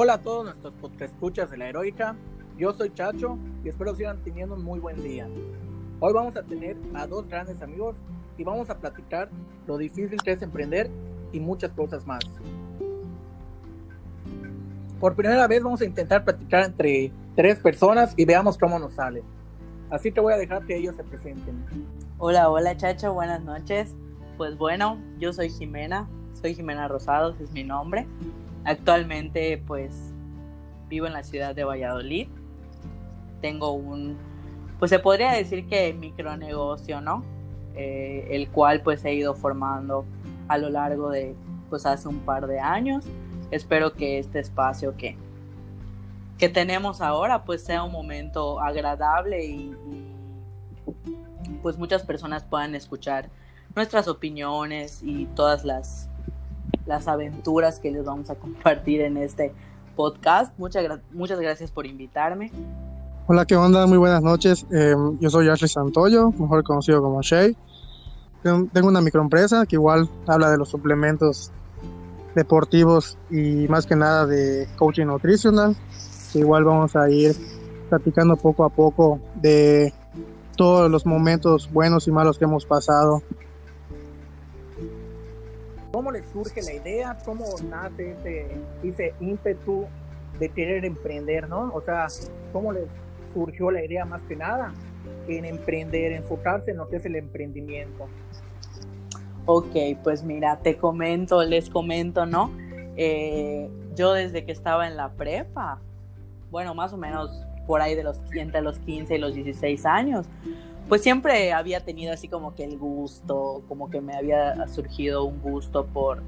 Hola a todos nuestros escuchas de la heroica. Yo soy Chacho y espero sigan teniendo un muy buen día. Hoy vamos a tener a dos grandes amigos y vamos a platicar lo difícil que es emprender y muchas cosas más. Por primera vez vamos a intentar platicar entre tres personas y veamos cómo nos sale. Así que voy a dejar que ellos se presenten. Hola, hola Chacho, buenas noches. Pues bueno, yo soy Jimena, soy Jimena Rosados, es mi nombre. Actualmente pues vivo en la ciudad de Valladolid. Tengo un, pues se podría decir que micronegocio, ¿no? Eh, el cual pues he ido formando a lo largo de pues hace un par de años. Espero que este espacio que, que tenemos ahora pues sea un momento agradable y, y pues muchas personas puedan escuchar nuestras opiniones y todas las las aventuras que les vamos a compartir en este podcast. Muchas, muchas gracias por invitarme. Hola, ¿qué onda? Muy buenas noches. Em, yo soy Ashley Santoyo, mejor conocido como Shay. Tengo una microempresa que igual habla de los suplementos deportivos y más que nada de coaching nutricional. Que igual vamos a ir platicando poco a poco de todos los momentos buenos y malos que hemos pasado ¿Cómo les surge la idea? ¿Cómo nace ese, ímpetu de querer emprender, no? O sea, ¿cómo les surgió la idea más que nada en emprender, enfocarse en lo que es el emprendimiento? Ok, pues mira, te comento, les comento, ¿no? Eh, yo desde que estaba en la prepa, bueno, más o menos por ahí de los, entre los 15 y los 16 años, pues siempre había tenido así como que el gusto, como que me había surgido un gusto por,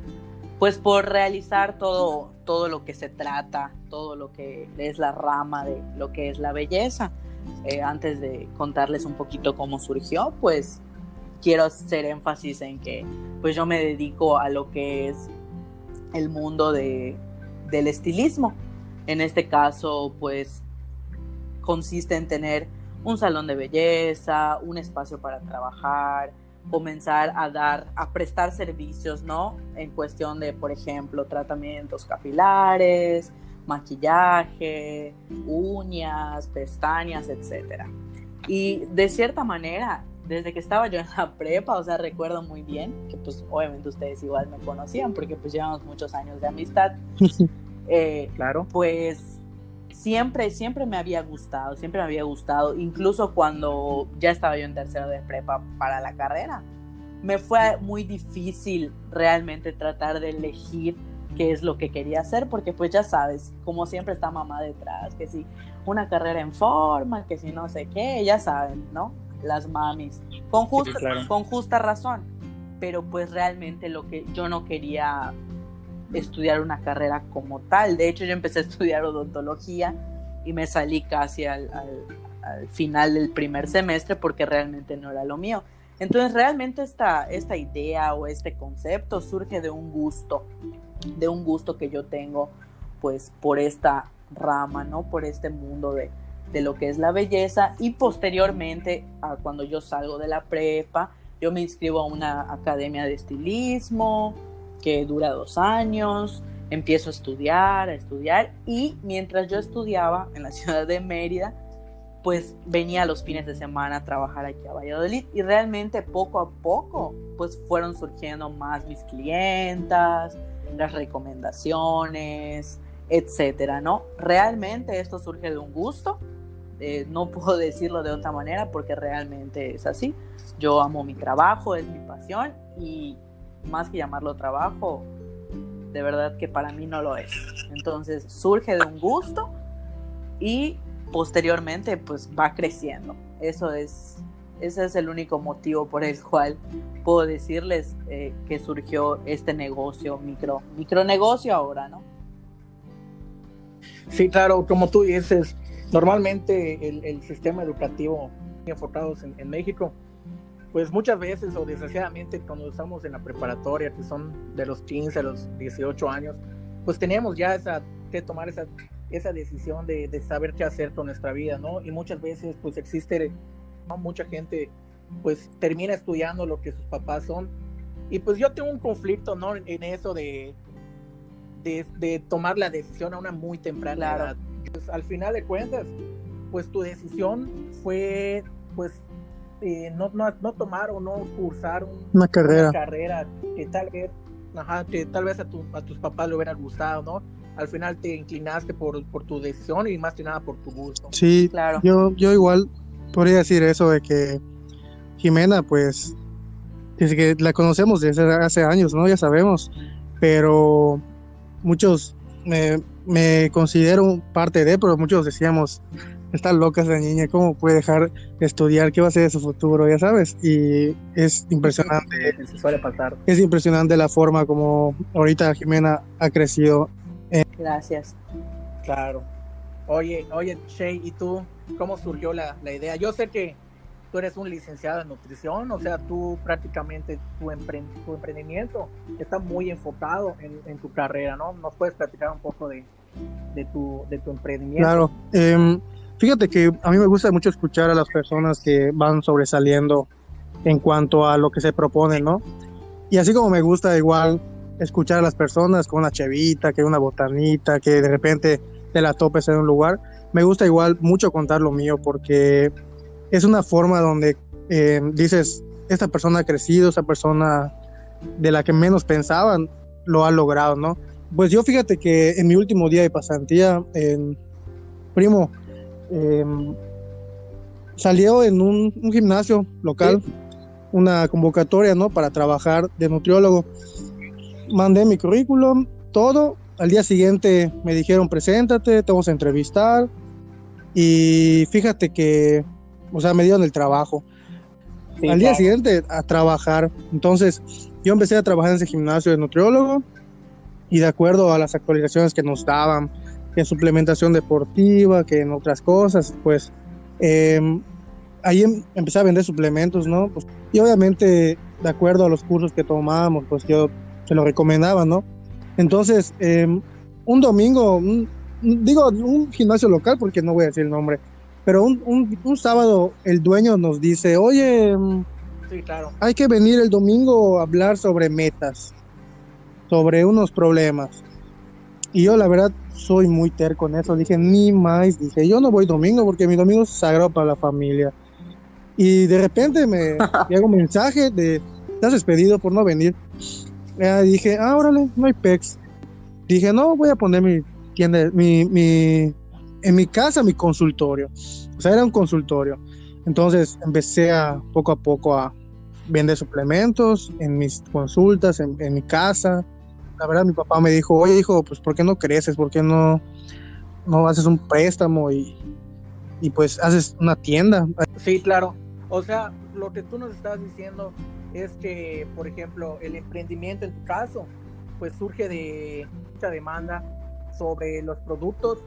pues por realizar todo, todo lo que se trata, todo lo que es la rama de lo que es la belleza. Eh, antes de contarles un poquito cómo surgió, pues quiero hacer énfasis en que pues yo me dedico a lo que es el mundo de, del estilismo. En este caso, pues consiste en tener un salón de belleza, un espacio para trabajar, comenzar a dar, a prestar servicios, ¿no? En cuestión de, por ejemplo, tratamientos capilares, maquillaje, uñas, pestañas, etc. Y de cierta manera, desde que estaba yo en la prepa, o sea, recuerdo muy bien, que pues obviamente ustedes igual me conocían porque pues llevamos muchos años de amistad. Eh, claro. Pues siempre, siempre me había gustado, siempre me había gustado, incluso cuando ya estaba yo en tercero de prepa para la carrera. Me fue muy difícil realmente tratar de elegir qué es lo que quería hacer, porque pues ya sabes, como siempre está mamá detrás, que si una carrera en forma, que si no sé qué, ya saben, ¿no? Las mamis, con justa, con justa razón, pero pues realmente lo que yo no quería estudiar una carrera como tal. De hecho, yo empecé a estudiar odontología y me salí casi al, final del primer semestre porque realmente no era lo mío. Entonces, realmente esta, esta idea o este concepto surge de un gusto, de un gusto que yo tengo, pues, por esta rama, ¿no? Por este mundo de, de lo que es la belleza y posteriormente, cuando yo salgo de la prepa, yo me inscribo a una academia de estilismo, que dura dos años, empiezo a estudiar, a estudiar y mientras yo estudiaba en la ciudad de Mérida, pues venía los fines de semana a trabajar aquí a Valladolid y realmente poco a poco pues fueron surgiendo más mis clientas, las recomendaciones, etcétera, ¿no? Realmente esto surge de un gusto, eh, no puedo decirlo de otra manera porque realmente es así. Yo amo mi trabajo, es mi pasión y más que llamarlo trabajo, de verdad que para mí no lo es. Entonces surge de un gusto y posteriormente pues va creciendo. Eso es, ese es el único motivo por el cual puedo decirles eh, que surgió este negocio, micro, micronegocio ahora, ¿no? Sí, claro, como tú dices, normalmente el, sistema educativo enfocados en, en México pues muchas veces o desgraciadamente cuando estamos en la preparatoria, que son de los 15 a los 18 años, pues tenemos ya esa, que tomar esa, esa decisión de, de, saber qué hacer con nuestra vida, ¿no? Y muchas veces pues existe, ¿no? mucha gente pues termina estudiando lo que sus papás son. Y pues yo tengo un conflicto, ¿no? En eso de, de, tomar la decisión a una muy temprana edad. Pues, al final de cuentas, pues tu decisión fue pues eh, no, no, no, tomar o no cursar una carrera. carrera que tal vez, ajá, que tal vez a, tu, a tus papás le hubiera gustado, ¿no? Al final te inclinaste por, por tu decisión y más que nada por tu gusto. Sí, claro. Yo, yo igual podría decir eso de que Jimena, pues, desde que la conocemos desde hace años, ¿no? Ya sabemos, pero muchos me, me considero parte de, pero muchos decíamos, está loca esa niña, ¿cómo puede dejar de estudiar? ¿Qué va a ser de su futuro? Ya sabes, y es impresionante. suele pasar. Es impresionante la forma como ahorita Jimena ha crecido. Gracias. Claro. Oye, oye, Shay, ¿y tú cómo surgió la, la idea? Yo sé que tú eres un licenciado en nutrición, o sea, tú prácticamente tu, emprendimiento está muy enfocado en, tu carrera, ¿no? ¿Nos puedes platicar un poco de, tu, de tu emprendimiento? Claro, em, fíjate que a mí me gusta mucho escuchar a las personas que van sobresaliendo en cuanto a lo que se propone, ¿no? Y así como me gusta igual escuchar a las personas con una chevita, que una botanita, que de repente te la topes en un lugar, me gusta igual mucho contar lo mío porque es una forma donde eh, dices, esta persona ha crecido, esta persona de la que menos pensaban lo ha logrado, ¿no? Pues yo fíjate que en mi último día de pasantía, en primo, em, salió en un, gimnasio local una convocatoria, ¿no? Para trabajar de nutriólogo. Mandé mi currículum, todo. Al día siguiente me dijeron, preséntate, te vamos a entrevistar. Y fíjate que o sea, me dieron el trabajo. Al día siguiente a trabajar. Entonces, yo empecé a trabajar en ese gimnasio de nutriólogo y de acuerdo a las actualizaciones que nos daban, en suplementación deportiva, que en otras cosas, pues em, ahí em, empecé a vender suplementos, ¿no? Pues, y obviamente, de acuerdo a los cursos que tomábamos, pues yo se lo recomendaba, ¿no? Entonces, em, un domingo, digo un gimnasio local porque no voy a decir el nombre, pero un, un, sábado el dueño nos dice, oye, mm, hay que venir el domingo a hablar sobre metas, sobre unos problemas. Y yo la verdad soy muy terco en eso. Dije, ni más. Dije, yo no voy domingo porque mi domingo es sagrado para la familia. Y de repente me llega un mensaje de, estás despedido por no venir. Ya dije, ah, órale, no hay pex. Dije, no, voy a poner mi tienda, mi, mi, en mi casa mi consultorio. O sea, era un consultorio. Entonces empecé a poco a poco a vender suplementos en mis consultas, en, mi casa. La verdad, mi papá me dijo, oye, hijo, pues ¿por qué no creces? ¿Por qué no, no haces un préstamo y, y pues haces una tienda? Sí, claro. O sea, lo que tú nos estás diciendo es que, por ejemplo, el emprendimiento en tu caso, pues surge de mucha demanda sobre los productos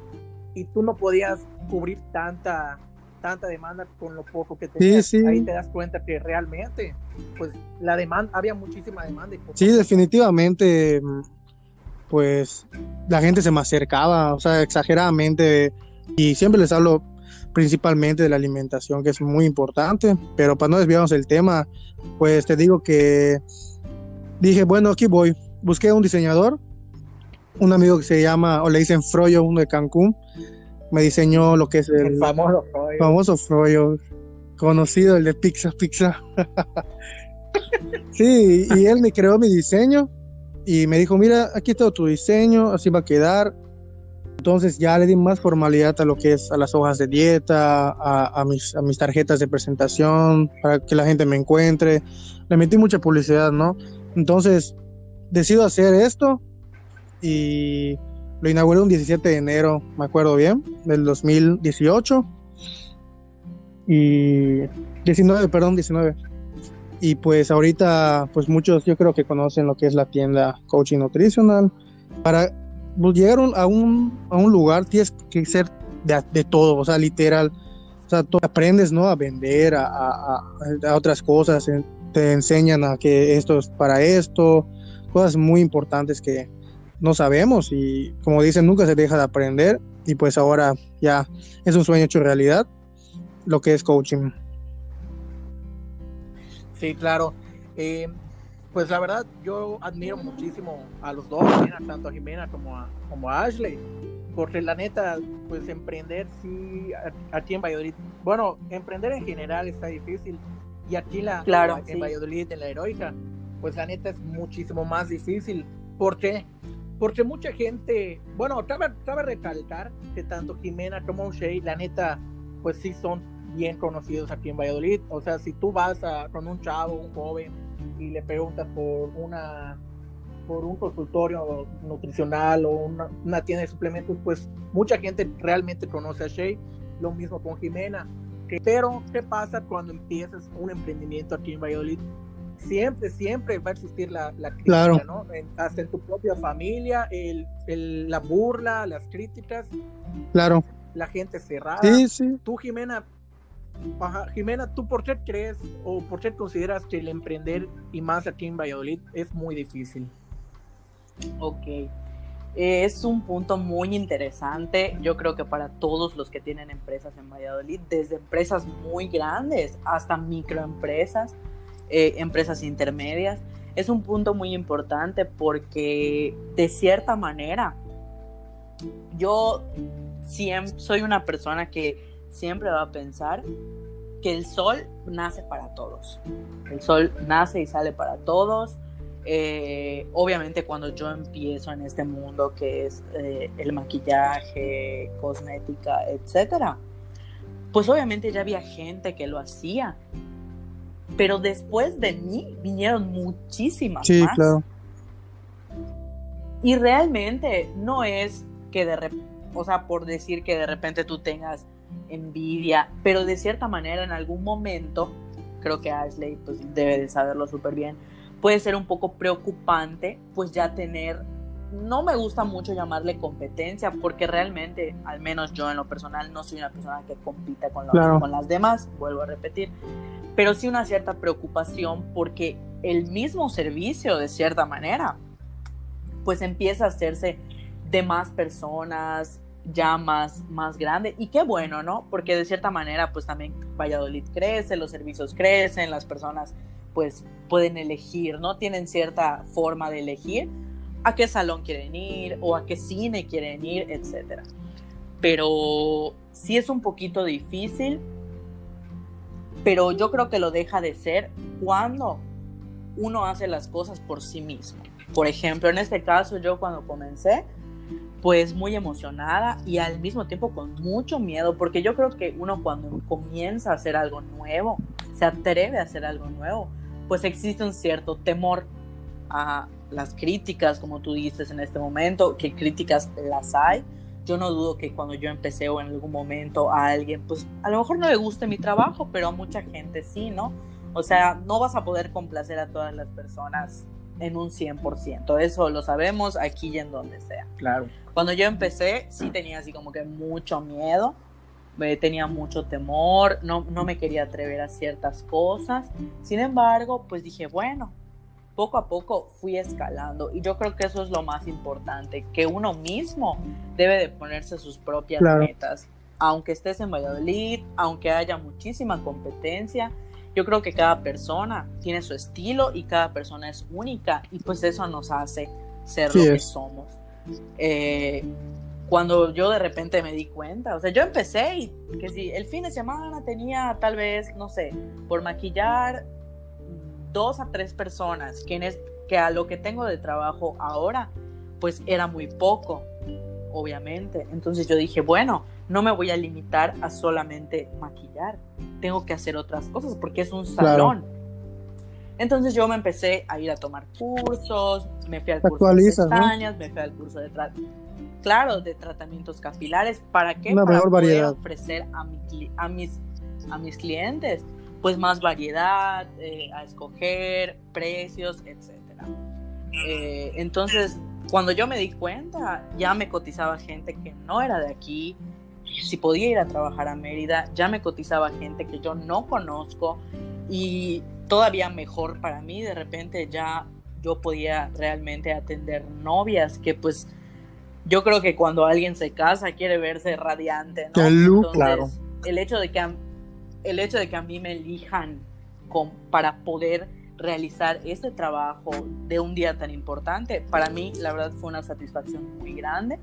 y tú no podías cubrir tanta tanta demanda con lo poco que tenías. Sí, sí. Ahí te das cuenta que realmente, pues la demanda, había muchísima demanda. sí, definitivamente, pues la gente se me acercaba, o sea, exageradamente, y siempre les hablo principalmente de la alimentación, que es muy importante, pero para no desviarnos del tema, pues te digo que dije, bueno, aquí voy, busqué un diseñador, un amigo que se llama, o le dicen Froyo, uno de Cancún, me diseñó lo que es el, famoso Froyo. famoso Froyo, conocido el de Pizza Pizza. sí, y él me creó mi diseño y me dijo, mira, aquí está tu diseño, así va a quedar. Entonces ya le di más formalidad a lo que es a las hojas de dieta, a, a, mis, a mis tarjetas de presentación, para que la gente me encuentre. Le metí mucha publicidad, ¿no? Entonces decido hacer esto y lo inauguré un 17 de enero, me acuerdo bien, del 2018. Y 19, perdón, 19. Y pues ahorita, pues muchos yo creo que conocen lo que es la tienda Coaching Nutritional. Para pues, llegar a un, a un lugar tienes que ser de, todo, o sea, literal. O sea, tú aprendes, ¿no? A vender, a, a, a otras cosas, te enseñan a que esto es para esto, cosas muy importantes que, no sabemos y como dicen, nunca se deja de aprender y pues ahora ya es un sueño hecho realidad lo que es coaching. Sí, claro. Eh, pues la verdad yo admiro muchísimo a los dos, tanto a Jimena como a, como a Ashley, porque la neta, pues emprender sí, aquí en Valladolid, bueno, emprender en general está difícil, y aquí la, claro, en Valladolid, en la heroica, pues la neta es muchísimo más difícil. ¿Por qué? Porque mucha gente, bueno, cabe, cabe recalcar que tanto Jimena como Shea, la neta, pues sí son bien conocidos aquí en Valladolid. O sea, si tú vas a, con un chavo, un joven, y le preguntas por una por un consultorio nutricional o una, tienda de suplementos, pues mucha gente realmente conoce a Shea. Lo mismo con Jimena. Pero, ¿qué pasa cuando empiezas un emprendimiento aquí en Valladolid? Siempre, siempre va a existir la, la crítica, ¿no? hasta en tu propia familia, el, el, la burla, las críticas. Claro. La gente cerrada. Sí, sí. Tú, Jimena, Jimena, ¿tú por qué crees o por qué consideras que el emprender y más aquí en Valladolid es muy difícil? Ok, es un punto muy interesante, yo creo que para todos los que tienen empresas en Valladolid, desde empresas muy grandes hasta microempresas, eh, empresas intermedias, es un punto muy importante porque de cierta manera yo siempre soy una persona que siempre va a pensar que el sol nace para todos. El sol nace y sale para todos. Eh, obviamente cuando yo empiezo en este mundo que es eh, el maquillaje, cosmética, etcétera, pues obviamente ya había gente que lo hacía. Pero después de mí vinieron muchísimas sí, más. Claro. Y realmente no es que de repente, o sea, por decir que de repente tú tengas envidia, pero de cierta manera en algún momento, creo que Ashley pues debe de saberlo súper bien, puede ser un poco preocupante pues ya tener, no me gusta mucho llamarle competencia porque realmente, al menos yo en lo personal, no soy una persona que compita con, con las demás, vuelvo a repetir, pero sí una cierta preocupación porque el mismo servicio de cierta manera pues empieza a hacerse de más personas, ya más, más grande. Y qué bueno, ¿no? Porque de cierta manera, pues también Valladolid crece, los servicios crecen, las personas pues pueden elegir, ¿no? Tienen cierta forma de elegir a qué salón quieren ir o a qué cine quieren ir, etc. Pero sí es un poquito difícil, pero yo creo que lo deja de ser cuando uno hace las cosas por sí mismo. Por ejemplo, en este caso, yo cuando comencé, pues muy emocionada y al mismo tiempo con mucho miedo, porque yo creo que uno cuando comienza a hacer algo nuevo, se atreve a hacer algo nuevo, pues existe un cierto temor a las críticas, como tú dices en este momento, que críticas las hay. Yo no dudo que cuando yo empecé o en algún momento a alguien, pues a lo mejor no le guste mi trabajo, pero a mucha gente sí, ¿no? O sea, no vas a poder complacer a todas las personas en un 100%. Eso lo sabemos aquí y en donde sea. Claro. Cuando yo empecé, sí tenía así como que mucho miedo, tenía mucho temor, no, no me quería atrever a ciertas cosas. Sin embargo, pues dije, bueno, poco a poco fui escalando y yo creo que eso es lo más importante, que uno mismo debe de ponerse sus propias metas. Aunque estés en Valladolid, aunque haya muchísima competencia, yo creo que cada persona tiene su estilo y cada persona es única y pues eso nos hace ser lo que somos. Eh, cuando yo de repente me di cuenta, o sea, yo empecé y que si el fin de semana tenía tal vez, no sé, por maquillar dos a tres personas, que, que a lo que tengo de trabajo ahora, pues era muy poco, obviamente. Entonces yo dije, bueno, no me voy a limitar a solamente maquillar, tengo que hacer otras cosas porque es un salón. Entonces yo me empecé a ir a tomar cursos, me fui al curso de pestañas, me fui al curso de claro, de tratamientos capilares, ¿para qué? Una Para mejor variedad. ofrecer a, a, mis, a mis clientes pues más variedad, eh, a escoger, precios, etcétera. Eh, entonces, cuando yo me di cuenta, ya me cotizaba gente que no era de aquí, si podía ir a trabajar a Mérida, ya me cotizaba gente que yo no conozco y todavía mejor para mí, de repente ya yo podía realmente atender novias que pues yo creo que cuando alguien se casa quiere verse radiante, ¿no? El claro. El hecho de que el hecho de que a mí me elijan con, para poder realizar este trabajo de un día tan importante, para mí la verdad fue una satisfacción muy grande.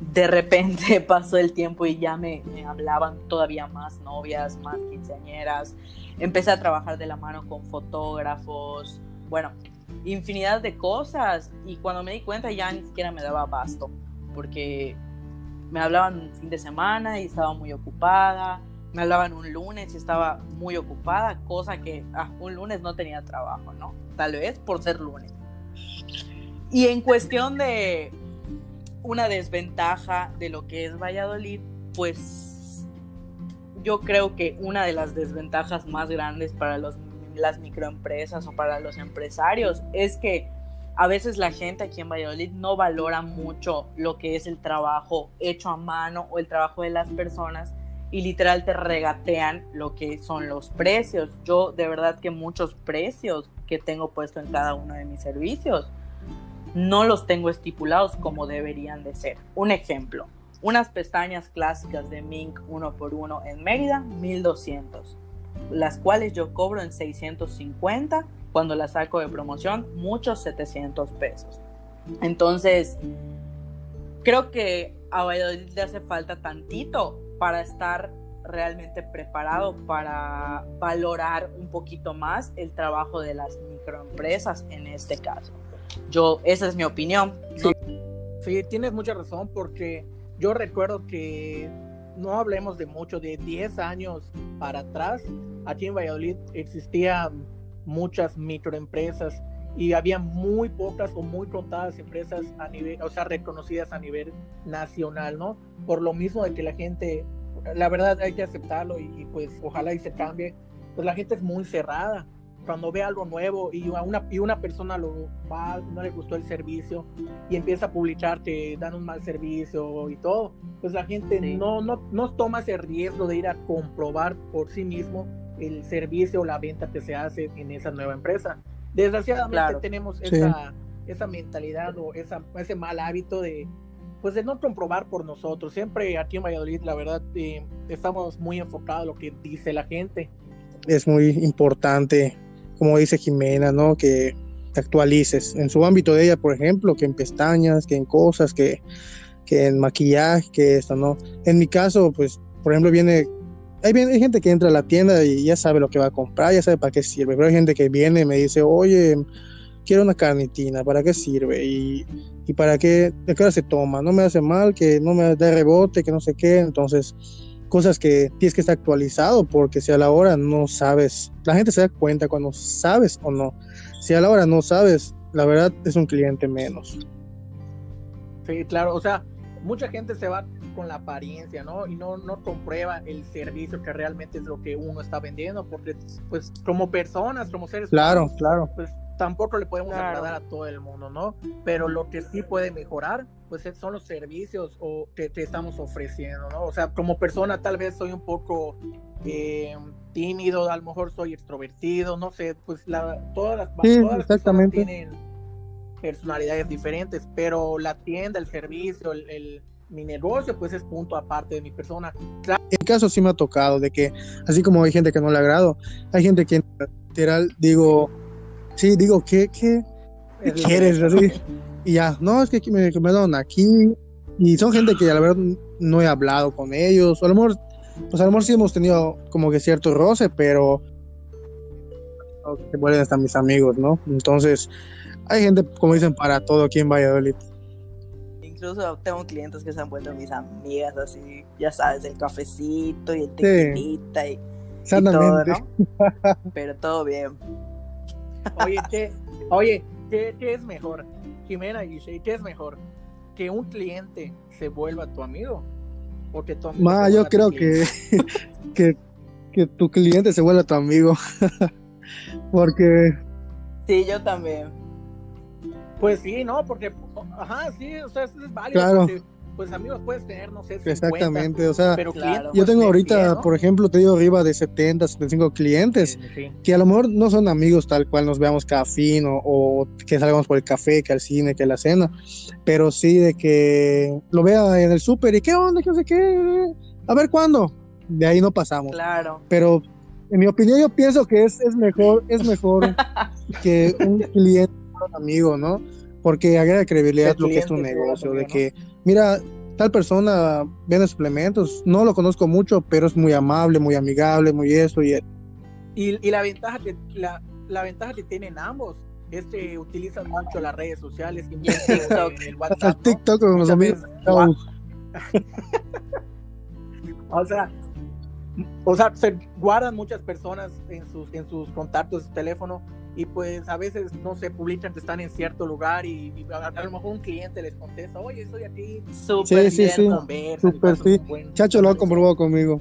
De repente pasó el tiempo y ya me, me hablaban todavía más novias, más quinceañeras. Empecé a trabajar de la mano con fotógrafos, bueno, infinidad de cosas y cuando me di cuenta ya ni siquiera me daba abasto porque me hablaban fin de semana y estaba muy ocupada, me hablaban un lunes y estaba muy ocupada, cosa que ah, un lunes no tenía trabajo, ¿no? Tal vez por ser lunes. Y en cuestión de una desventaja de lo que es Valladolid, pues yo creo que una de las desventajas más grandes para los, las microempresas o para los empresarios es que a veces la gente aquí en Valladolid no valora mucho lo que es el trabajo hecho a mano o el trabajo de las personas y literal te regatean lo que son los precios. Yo de verdad que muchos precios que tengo puesto en cada uno de mis servicios no los tengo estipulados como deberían de ser. Un ejemplo, unas pestañas clásicas de Mink uno por uno en Mérida, 1200, las cuales yo cobro en 650 cuando la saco de promoción, muchos 700 pesos. Entonces, creo que a Valladolid le hace falta tantito para estar realmente preparado para valorar un poquito más el trabajo de las microempresas en este caso. Yo, esa es mi opinión. Sí, sí tienes mucha razón porque yo recuerdo que no hablemos de mucho, de 10 años para atrás, aquí en Valladolid existía muchas microempresas y había muy pocas o muy contadas empresas a nivel, o sea, reconocidas a nivel nacional, ¿no? Por lo mismo de que la gente, la verdad hay que aceptarlo y, pues ojalá y se cambie, pues la gente es muy cerrada. Cuando ve algo nuevo y una, y una persona lo va, no le gustó el servicio y empieza a publicar que dan un mal servicio y todo, pues la gente no, no, no toma ese riesgo de ir a comprobar por sí mismo el servicio o la venta que se hace en esa nueva empresa. Desgraciadamente tenemos esa, esa mentalidad o esa, ese mal hábito de, pues de no comprobar por nosotros. Siempre aquí en Valladolid, la verdad, eh, estamos muy enfocados en lo que dice la gente. Es muy importante, como dice Jimena, ¿no? Que te actualices en su ámbito de ella, por ejemplo, que en pestañas, que en cosas, que, que en maquillaje, que esto, ¿no? En mi caso, pues, por ejemplo, viene hay, gente que entra a la tienda y ya sabe lo que va a comprar, ya sabe para qué sirve, pero hay gente que viene y me dice, oye, quiero una carnitina, ¿para qué sirve? Y, y para qué, de qué hora se toma, no me hace mal, que no me da rebote, que no sé qué, entonces cosas que tienes que estar actualizado porque si a la hora no sabes, la gente se da cuenta cuando sabes o no, si a la hora no sabes, la verdad es un cliente menos. Sí, claro, o sea, mucha gente se va con la apariencia, ¿no? Y no, no comprueba el servicio que realmente es lo que uno está vendiendo, porque pues como personas, como seres claro, humanos, claro. pues tampoco le podemos agradar a todo el mundo, ¿no? Pero lo que sí puede mejorar, pues son los servicios o que te estamos ofreciendo, ¿no? O sea, como persona tal vez soy un poco eh, tímido, a lo mejor soy extrovertido, no sé, pues la, todas las, todas las tienen personalidades diferentes, pero la tienda, el servicio, el mi negocio, pues es punto aparte de mi persona. En mi caso sí me ha tocado de que, así como hay gente que no le agrado, hay gente que literal digo, sí, digo, ¿qué, qué, quieres? Así, y ya, no, es que me, me dan aquí, y son gente que a la verdad no he hablado con ellos, o a lo mejor, pues a lo mejor sí hemos tenido como que cierto roce, pero se vuelven hasta mis amigos, ¿no? Entonces, hay gente, como dicen, para todo aquí en Valladolid incluso tengo clientes que se han vuelto mis amigas, así, ya sabes, el cafecito y el tequilita y, todo, ¿no? Pero todo bien. Oye, ¿qué, oye, ¿qué, es mejor? Jimena y ¿qué es mejor? ¿Que un cliente se vuelva tu amigo? ¿O que tu amigo yo creo que, que, que tu cliente se vuelva tu amigo. Porque... Sí, yo también. Pues sí, ¿no? Porque, ajá, sí, o sea, es válido. Claro. pues amigos puedes tener, no sé, 50, Exactamente, o sea, pero yo pues, tengo ahorita, por ejemplo, te digo arriba de 70, 75 clientes que a lo mejor no son amigos tal cual nos veamos cada fin o, que salgamos por el café, que al cine, que a la cena, pero sí de que lo vea en el súper y qué onda, qué no sé qué, a ver cuándo, de ahí no pasamos. Claro. Pero en mi opinión yo pienso que es, es mejor, es mejor que un cliente un amigo, ¿no? Porque agrega credibilidad lo que es tu negocio, de que, mira, tal persona vende suplementos, no lo conozco mucho, pero es muy amable, muy amigable, muy eso y y, la ventaja que la, la ventaja que tienen ambos es que utilizan mucho las redes sociales y TikTok, el WhatsApp. El TikTok con los amigos. o sea, o sea, se guardan muchas personas en sus, en sus contactos de teléfono y pues a veces, no se publican que están en cierto lugar y, a, lo mejor un cliente les contesta, oye, estoy aquí. Súper sí, sí, sí. Súper sí. Chacho lo ha comprobado conmigo.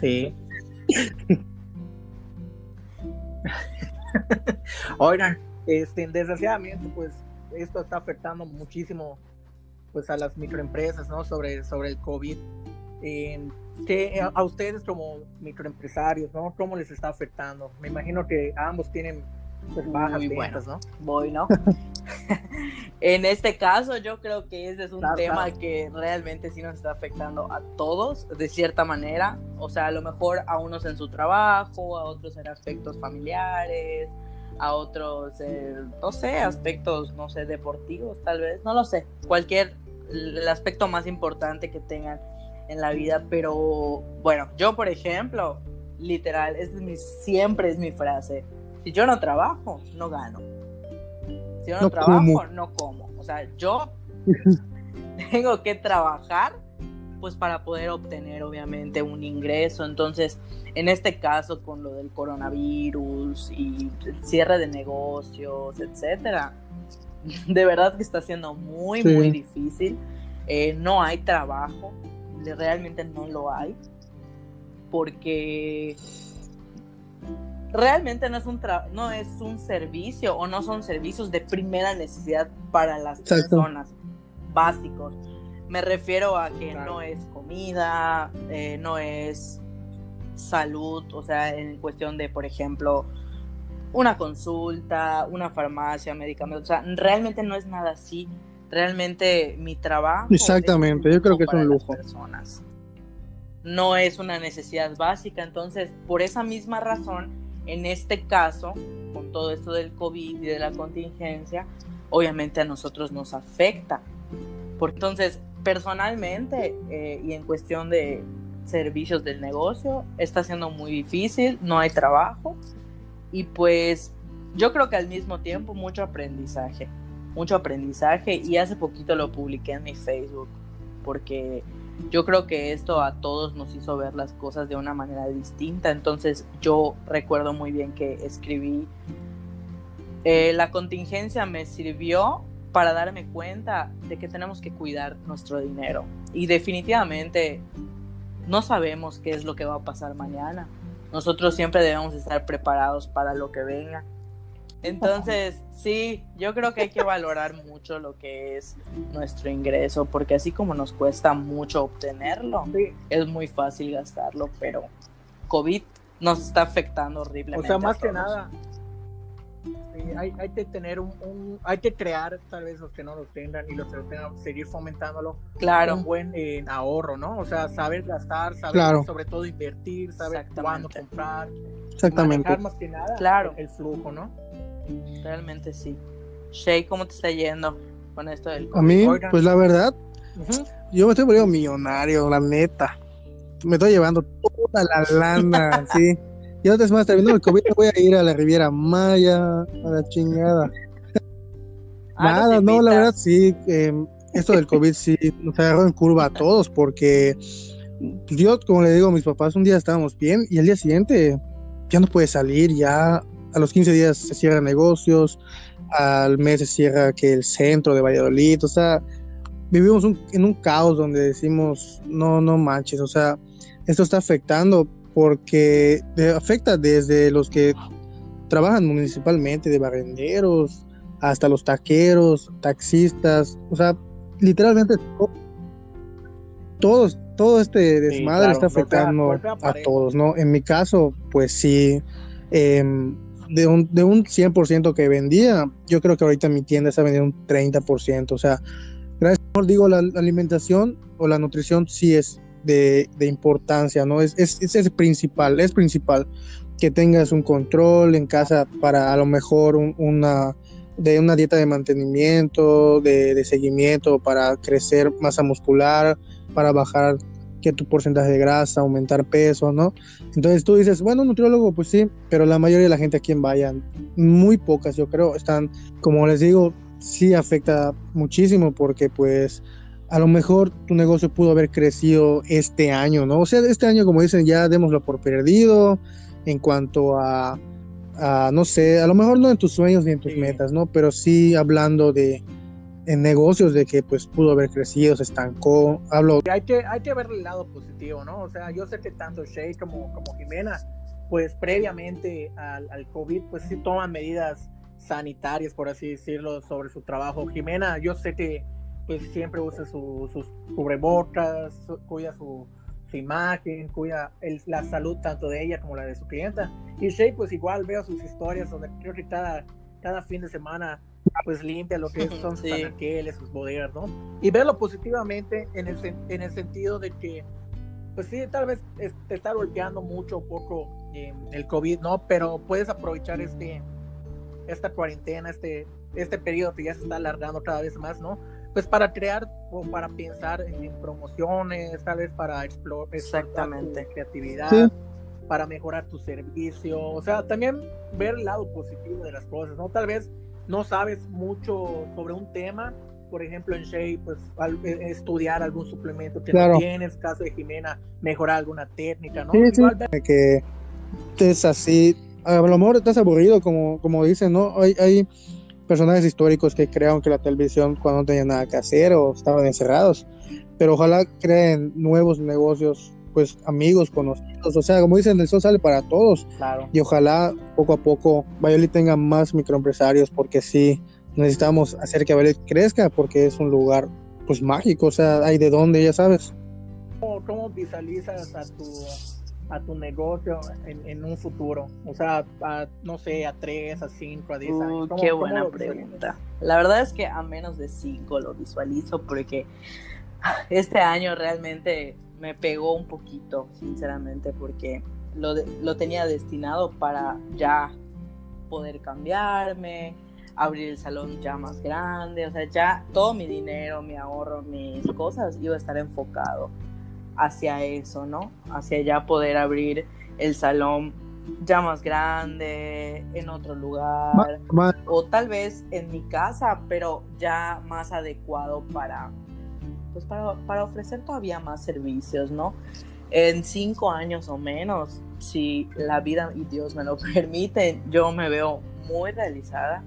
Sí. Oigan, este, desgraciadamente, pues esto está afectando muchísimo pues a las microempresas, ¿no? Sobre, sobre el COVID. que a ustedes como microempresarios, ¿no? ¿Cómo les está afectando? Me imagino que ambos tienen pues, bajas ventas, ¿no? Voy, ¿no? en este caso, yo creo que ese es un tema que realmente sí nos está afectando a todos, de cierta manera. O sea, a lo mejor a unos en su trabajo, a otros en aspectos familiares, a otros, no sé, aspectos, no sé, deportivos tal vez, no lo sé. Cualquier, el aspecto más importante que tengan en la vida. Pero bueno, yo, por ejemplo, literal, es mi, siempre es mi frase si yo no trabajo, no gano. Si yo no, trabajo, no como. O sea, yo tengo que trabajar pues para poder obtener obviamente un ingreso. Entonces, en este caso con lo del coronavirus y el cierre de negocios, etcétera, de verdad que está siendo muy, muy difícil. Eh, no hay trabajo, realmente no lo hay, porque realmente no es un no es un servicio o no son servicios de primera necesidad para las personas básicos. Me refiero a que no es comida, eh, no es salud, o sea, en cuestión de, por ejemplo, una consulta, una farmacia, medicamentos, o sea, realmente no es nada así. Realmente mi trabajo. Exactamente, yo creo que es un lujo. Personas. No es una necesidad básica, entonces, por esa misma razón, en este caso, con todo esto del COVID y de la contingencia, obviamente a nosotros nos afecta. Porque entonces, personalmente eh, y en cuestión de servicios del negocio, está siendo muy difícil, no hay trabajo y pues yo creo que al mismo tiempo mucho aprendizaje, mucho aprendizaje y hace poquito lo publiqué en mi Facebook porque yo creo que esto a todos nos hizo ver las cosas de una manera distinta. Entonces yo recuerdo muy bien que escribí, eh, la contingencia me sirvió para darme cuenta de que tenemos que cuidar nuestro dinero. Y definitivamente no sabemos qué es lo que va a pasar mañana. Nosotros siempre debemos estar preparados para lo que venga. Entonces, sí, yo creo que hay que valorar mucho lo que es nuestro ingreso, porque así como nos cuesta mucho obtenerlo, es muy fácil gastarlo, pero COVID nos está afectando horriblemente. O sea, más que nada, hay, hay, que tener un, hay que crear, tal vez los que no lo tengan y los que lo tengan, seguir fomentándolo. Claro. Un buen eh, ahorro, ¿no? O sea, saber gastar, saber sobre todo invertir, saber cuándo comprar. Exactamente. Manejar más que nada claro. el flujo, ¿no? Realmente sí. Shay, ¿cómo te está yendo con esto del COVID? A mí, pues la verdad, yo me estoy volviendo millonario, la neta. Me estoy llevando toda la lana, sí. Y antes más, terminando el COVID, voy a ir a la Riviera Maya, a la chingada. Ah, Nada, no, la verdad sí, em, esto del COVID sí nos agarró en curva a todos, porque yo, como le digo a mis papás, un día estábamos bien y el día siguiente ya no puede salir, ya a los 15 días se cierran negocios, al mes se cierra que el centro de Valladolid, o sea, vivimos en un caos donde decimos, no, no manches, o sea, esto está afectando porque afecta desde los que trabajan municipalmente, de barrenderos, hasta los taqueros, taxistas, o sea, literalmente todos, todo este desmadre está afectando a, todos, ¿no? En mi caso, pues sí, eh, de un, de un 100% que vendía, yo creo que ahorita mi tienda está vendiendo un 30%. O sea, gracias por digo, la, alimentación o la nutrición sí es de, importancia, ¿no? Es, es, es, principal, es principal que tengas un control en casa para a lo mejor una de una dieta de mantenimiento, de, de, seguimiento para crecer masa muscular, para bajar que tu porcentaje de grasa, aumentar peso, ¿no? Entonces tú dices, bueno, nutriólogo, pues sí, pero la mayoría de la gente a quien vayan, muy pocas yo creo, están, como les digo, sí afecta muchísimo porque pues a lo mejor tu negocio pudo haber crecido este año, ¿no? O sea, este año, como dicen, ya démoslo por perdido en cuanto a, no sé, a lo mejor no en tus sueños ni en tus metas, ¿no? Pero sí hablando de en negocios de que pues pudo haber crecido, se estancó. Hablo. Hay que, hay que ver el lado positivo, ¿no? O sea, yo sé que tanto Shay como, como Jimena, pues previamente al, al COVID, pues sí toman medidas sanitarias, por así decirlo, sobre su trabajo. Jimena, yo sé que pues siempre usa sus cubrebocas, cuida su, su imagen, cuida el, la salud tanto de ella como la de su clienta. Y Shay, pues igual veo sus historias donde creo que cada, cada fin de semana pues limpia lo que son sus anaqueles, sus bodegas, ¿no? Y verlo positivamente en el, en el sentido de que, pues sí, tal vez te está golpeando mucho un poco eh, el COVID, ¿no? Pero puedes aprovechar este esta cuarentena, este, este periodo que ya se está alargando cada vez más, ¿no? Pues para crear o para pensar en, promociones, tal vez para explorar Exactamente. tu creatividad, para mejorar tu servicio, o sea, también ver el lado positivo de las cosas, ¿no? Tal vez no sabes mucho sobre un tema, por ejemplo en Shea, pues eh, estudiar algún suplemento que no tienes, caso de Jimena, mejorar alguna técnica, ¿no? Igual, que es así a lo mejor estás aburrido, como, como dicen, ¿no? Hay, hay personajes históricos que crearon que la televisión cuando no tenía nada que hacer o estaban encerrados, pero ojalá creen nuevos negocios, pues amigos, conocidos, o sea, como dicen, el sol sale para todos. Claro. Y ojalá poco a poco Valladolid tenga más microempresarios, porque sí, necesitamos hacer que Valladolid crezca, porque es un lugar, pues mágico, o sea, hay de dónde, ya sabes. ¿Cómo, cómo visualizas a tu a tu negocio en, un futuro? O sea, no sé, a tres, a cinco, a diez años. qué buena pregunta. La verdad es que a menos de cinco lo visualizo porque este año realmente me pegó un poquito, sinceramente, porque lo, lo tenía destinado para ya poder cambiarme, abrir el salón ya más grande, o sea, ya todo mi dinero, mi ahorro, mis cosas iba a estar enfocado hacia eso, ¿no? Hacia ya poder abrir el salón ya más grande, en otro lugar, o tal vez en mi casa, pero ya más adecuado para, pues para, para ofrecer todavía más servicios, ¿no? En cinco años o menos, si la vida y Dios me lo permiten, yo me veo muy realizada.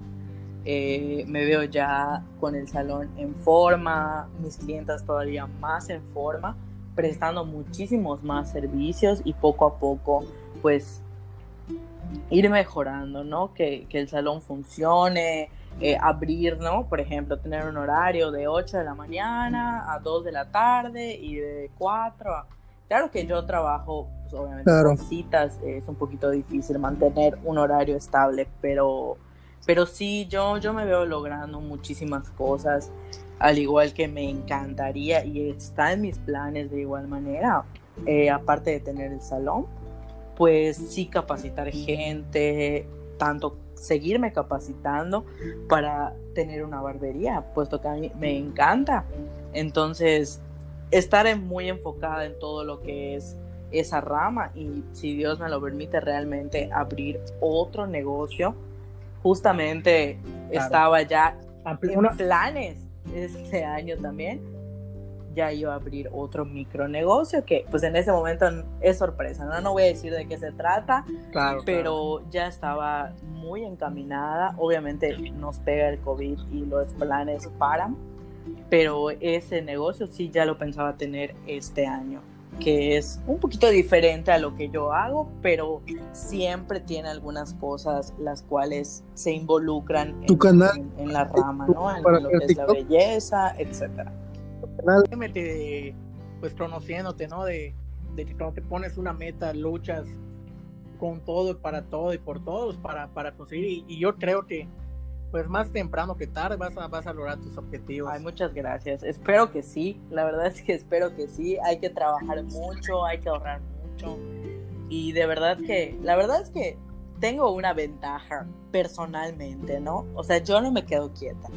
Eh, me veo ya con el salón en forma, mis clientas todavía más en forma prestando muchísimos más servicios y poco a poco pues ir mejorando, ¿no? Que, el salón funcione, eh, abrir, ¿no? Por ejemplo, tener un horario de 8 de la mañana a 2 de la tarde y de 4 a... Claro que yo trabajo, pues, obviamente, con citas, es un poquito difícil mantener un horario estable, pero, pero sí, yo, yo me veo logrando muchísimas cosas al igual que me encantaría y está en mis planes de igual manera, eh, aparte de tener el salón, pues sí capacitar gente, tanto seguirme capacitando para tener una barbería, puesto que a mí me encanta. Entonces, estar muy enfocada en todo lo que es esa rama y si Dios me lo permite realmente abrir otro negocio. Justamente estaba ya en planes este año también, ya iba a abrir otro micronegocio que pues en ese momento es sorpresa, ¿no? No voy a decir de qué se trata, pero ya estaba muy encaminada. Obviamente nos pega el COVID y los planes paran, pero ese negocio sí ya lo pensaba tener este año que es un poquito diferente a lo que yo hago, pero siempre tiene algunas cosas las cuales se involucran en, canal, en, la rama, ¿no? En lo que es la belleza, etcétera. Pues conociéndote, ¿no? De, de que cuando te pones una meta, luchas con todo, para todo y por todos para, para conseguir. Y, yo creo que pues más temprano que tarde vas a, vas a lograr tus objetivos. Ay, muchas gracias. Espero que sí. La verdad es que espero que sí. Hay que trabajar mucho, hay que ahorrar mucho. Y de verdad que, la verdad es que tengo una ventaja personalmente, ¿no? O sea, yo no me quedo quieta.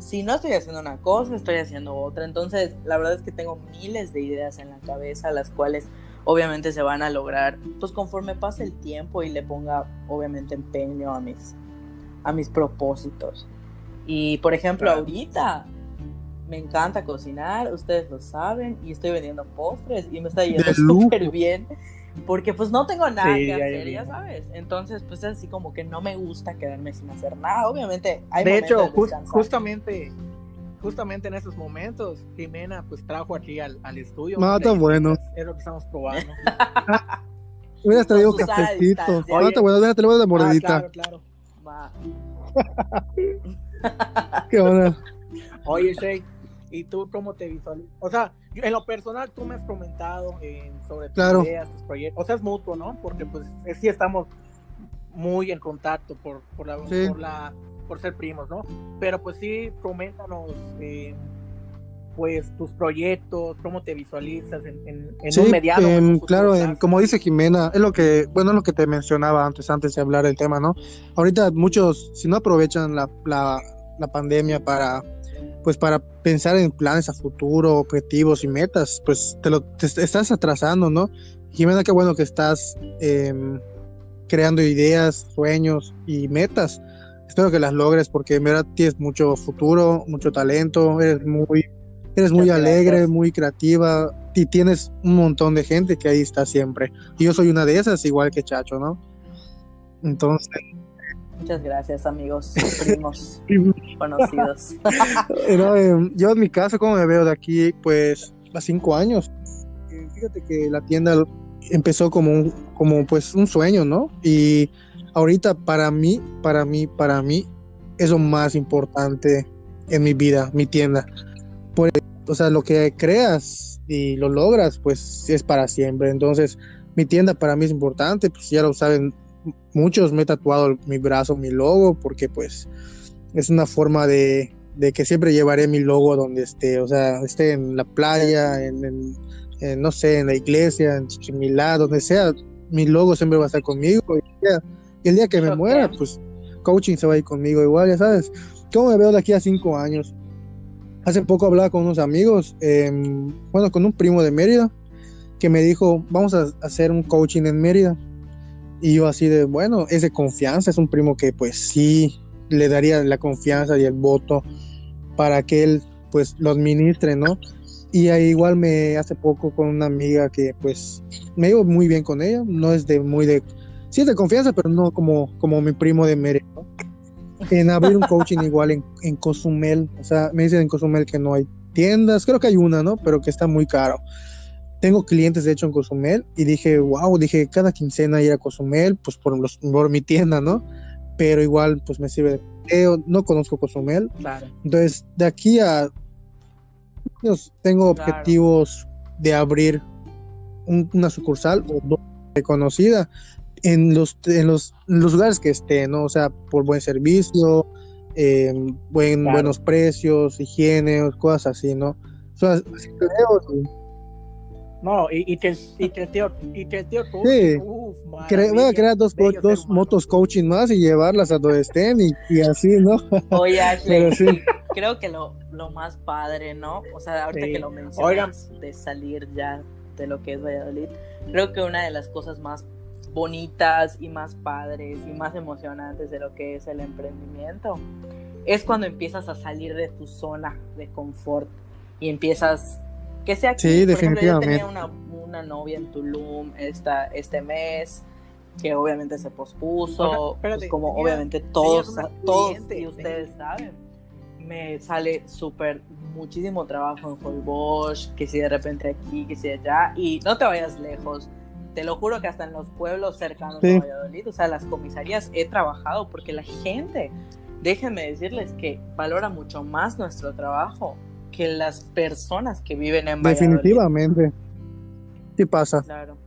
Si no estoy haciendo una cosa, estoy haciendo otra. Entonces, la verdad es que tengo miles de ideas en la cabeza, las cuales obviamente se van a lograr, pues conforme pase el tiempo y le ponga, obviamente, empeño a mis, a mis propósitos. Y por ejemplo, ahorita me encanta cocinar, ustedes lo saben, y estoy vendiendo postres y me está yendo súper bien. Porque pues no tengo nada que hacer, ya, sabes. Entonces, pues así como que no me gusta quedarme sin hacer nada. Obviamente, hay De hecho, justamente justamente en esos momentos, Jimena pues trajo aquí al, al estudio. No, tan bueno. Es lo que estamos probando. Hubieras traído cafecito. Ahora te voy a dar, dar mordidita. Ah, claro, claro. Va. Qué onda. Oye, Shay, ¿y tú cómo te visualizas? O sea, en lo personal tú me has comentado sobre tus ideas, tus proyectos. O sea, es mutuo, ¿no? Porque pues sí estamos muy en contacto por, por, la, por, la, por ser primos, ¿no? Pero pues sí, coméntanos eh, pues tus proyectos, cómo te visualizas en, en, un mediano. claro, como dice Jimena, es lo que, bueno, lo que te mencionaba antes, antes de hablar del tema, ¿no? Ahorita muchos, si no aprovechan la, la, la pandemia para pues para pensar en planes a futuro, objetivos y metas, pues te lo te estás atrasando, ¿no? Jimena, qué bueno que estás em, creando ideas, sueños y metas. Espero que las logres porque en verdad tienes mucho futuro, mucho talento, eres muy Eres muy alegre, muy creativa y tienes un montón de gente que ahí está siempre. Y yo soy una de esas, igual que Chacho, ¿no? Entonces. Muchas gracias, amigos, primos, conocidos. Eh, yo en mi caso, como me veo de aquí, pues a cinco años. Fíjate que la tienda empezó como un, como pues un sueño, ¿no? Y ahorita para mí, para mí, para mí, es lo más importante en mi vida, mi tienda o sea, lo que creas y lo logras, pues es para siempre. Entonces, mi tienda para mí es importante, pues ya lo saben muchos, me he tatuado mi brazo, mi logo, porque pues es una forma de, que siempre llevaré mi logo donde esté, o sea, esté en la playa, en, no sé, en la iglesia, en Chichimilá, donde sea, mi logo siempre va a estar conmigo. Y, el día que me muera, pues coaching se va a ir conmigo igual, ya sabes. ¿Cómo me veo de aquí a cinco años? Hace poco hablaba con unos amigos, em, bueno, con un primo de Mérida, que me dijo, vamos a hacer un coaching en Mérida. Y yo así de, bueno, es de confianza, es un primo que pues sí le daría la confianza y el voto para que él pues lo administre, ¿no? Y ahí igual me hace poco con una amiga que pues me iba muy bien con ella, no es de muy de, sí es de confianza, pero no como, como mi primo de Mérida, ¿no? en abrir un coaching igual en, en Cozumel. O sea, me dicen en Cozumel que no hay tiendas, creo que hay una, ¿no? Pero que está muy caro. Tengo clientes, de hecho, en Cozumel y dije, wow, dije, cada quincena ir a Cozumel, pues por, los, por mi tienda, ¿no? Pero igual, pues me sirve de no conozco Cozumel. Claro. Entonces, de aquí a... tengo objetivos de abrir una sucursal o dos reconocida en los, en los, los lugares que esté, ¿no? O sea, por buen servicio, eh, buen, buenos precios, higiene, cosas así, ¿no? O sea, así no, y, y, te, y te, tío, y te, tío, sí. voy a crear dos, dos motos coaching más y llevarlas a donde estén y, y así, ¿no? Oye, Ashley, sí. creo que lo, lo, más padre, ¿no? O sea, ahorita que lo mencionas de salir ya de lo que es Valladolid, creo que una de las cosas más bonitas y más padres y más emocionantes de lo que es el emprendimiento, es cuando empiezas a salir de tu zona de confort y empiezas, que sea aquí, sí, definitivamente. yo tenía una, novia en Tulum esta, este mes, que obviamente se pospuso, pues como obviamente todos, todos y ustedes saben, me sale súper muchísimo trabajo en Holbox, que si de repente aquí, que si allá, y no te vayas lejos, te lo juro que hasta en los pueblos cercanos de Valladolid, o sea, las comisarías he trabajado porque la gente, déjenme decirles que valora mucho más nuestro trabajo que las personas que viven en Valladolid. Definitivamente. ¿Qué pasa? Claro.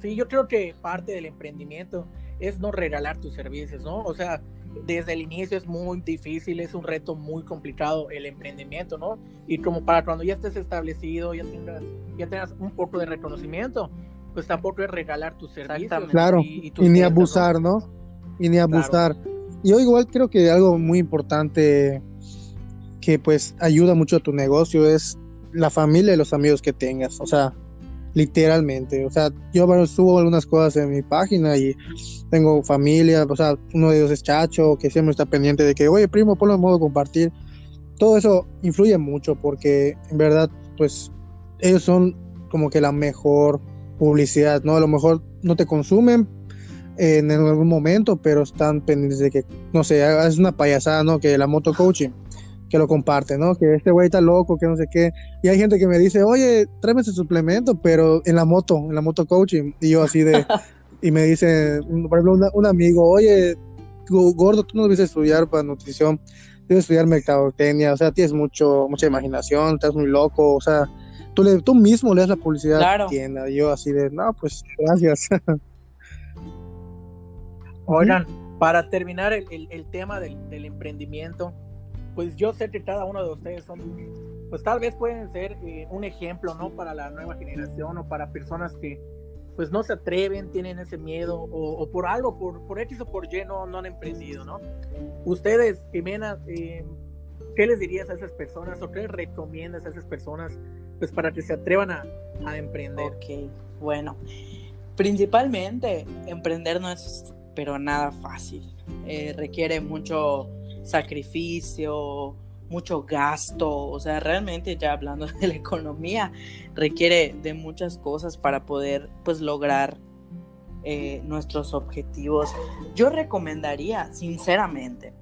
Sí, yo creo que parte del emprendimiento es no regalar tus servicios, ¿no? O sea, desde el inicio es muy difícil, es un reto muy complicado el emprendimiento, ¿no? Y como para cuando ya estés establecido, ya tengas, ya tengas un poco de reconocimiento, pues tampoco es regalar tus servicios. Claro, y, ni abusar, ¿no? Y ni abusar. Yo igual creo que algo muy importante que pues ayuda mucho a tu negocio es la familia y los amigos que tengas, o sea, literalmente, o sea, yo bueno, subo algunas cosas en mi página y tengo familia, o sea, uno de ellos es Chacho, que siempre está pendiente de que, oye, primo, ponlo en modo compartir. Todo eso influye mucho porque en verdad, pues, ellos son como que la mejor publicidad, ¿no? A lo mejor no te consumen en algún momento, pero están pendientes de que, no sé, es una payasada, ¿no? Que la moto coaching que lo comparte, ¿no? Que este güey está loco, que no sé qué. Y hay gente que me dice, oye, tráeme ese suplemento, pero en la moto, en la moto coaching. Y yo así de, y me dice, por ejemplo, un amigo, oye, gordo, tú no debes estudiar para nutrición, debes estudiar mercadotecnia, o sea, tienes mucho, mucha imaginación, estás muy loco, o sea, tú, le, tú mismo le das la publicidad a la tienda. Y yo así de, no, pues gracias. Oigan, para terminar el, el, tema del, del emprendimiento, pues yo sé que cada uno de ustedes son, pues tal vez pueden ser eh, un ejemplo, ¿no? Para la nueva generación o para personas que pues no se atreven, tienen ese miedo o, por algo, por, por X o por Y no, han emprendido, ¿no? Ustedes, Jimena, eh, ¿qué les dirías a esas personas o qué les recomiendas a esas personas pues para que se atrevan a, a emprender? Ok, bueno, principalmente emprender no es pero nada fácil, eh, requiere mucho sacrificio, mucho gasto, o sea, realmente ya hablando de la economía, requiere de muchas cosas para poder pues lograr eh, nuestros objetivos. Yo recomendaría, sinceramente,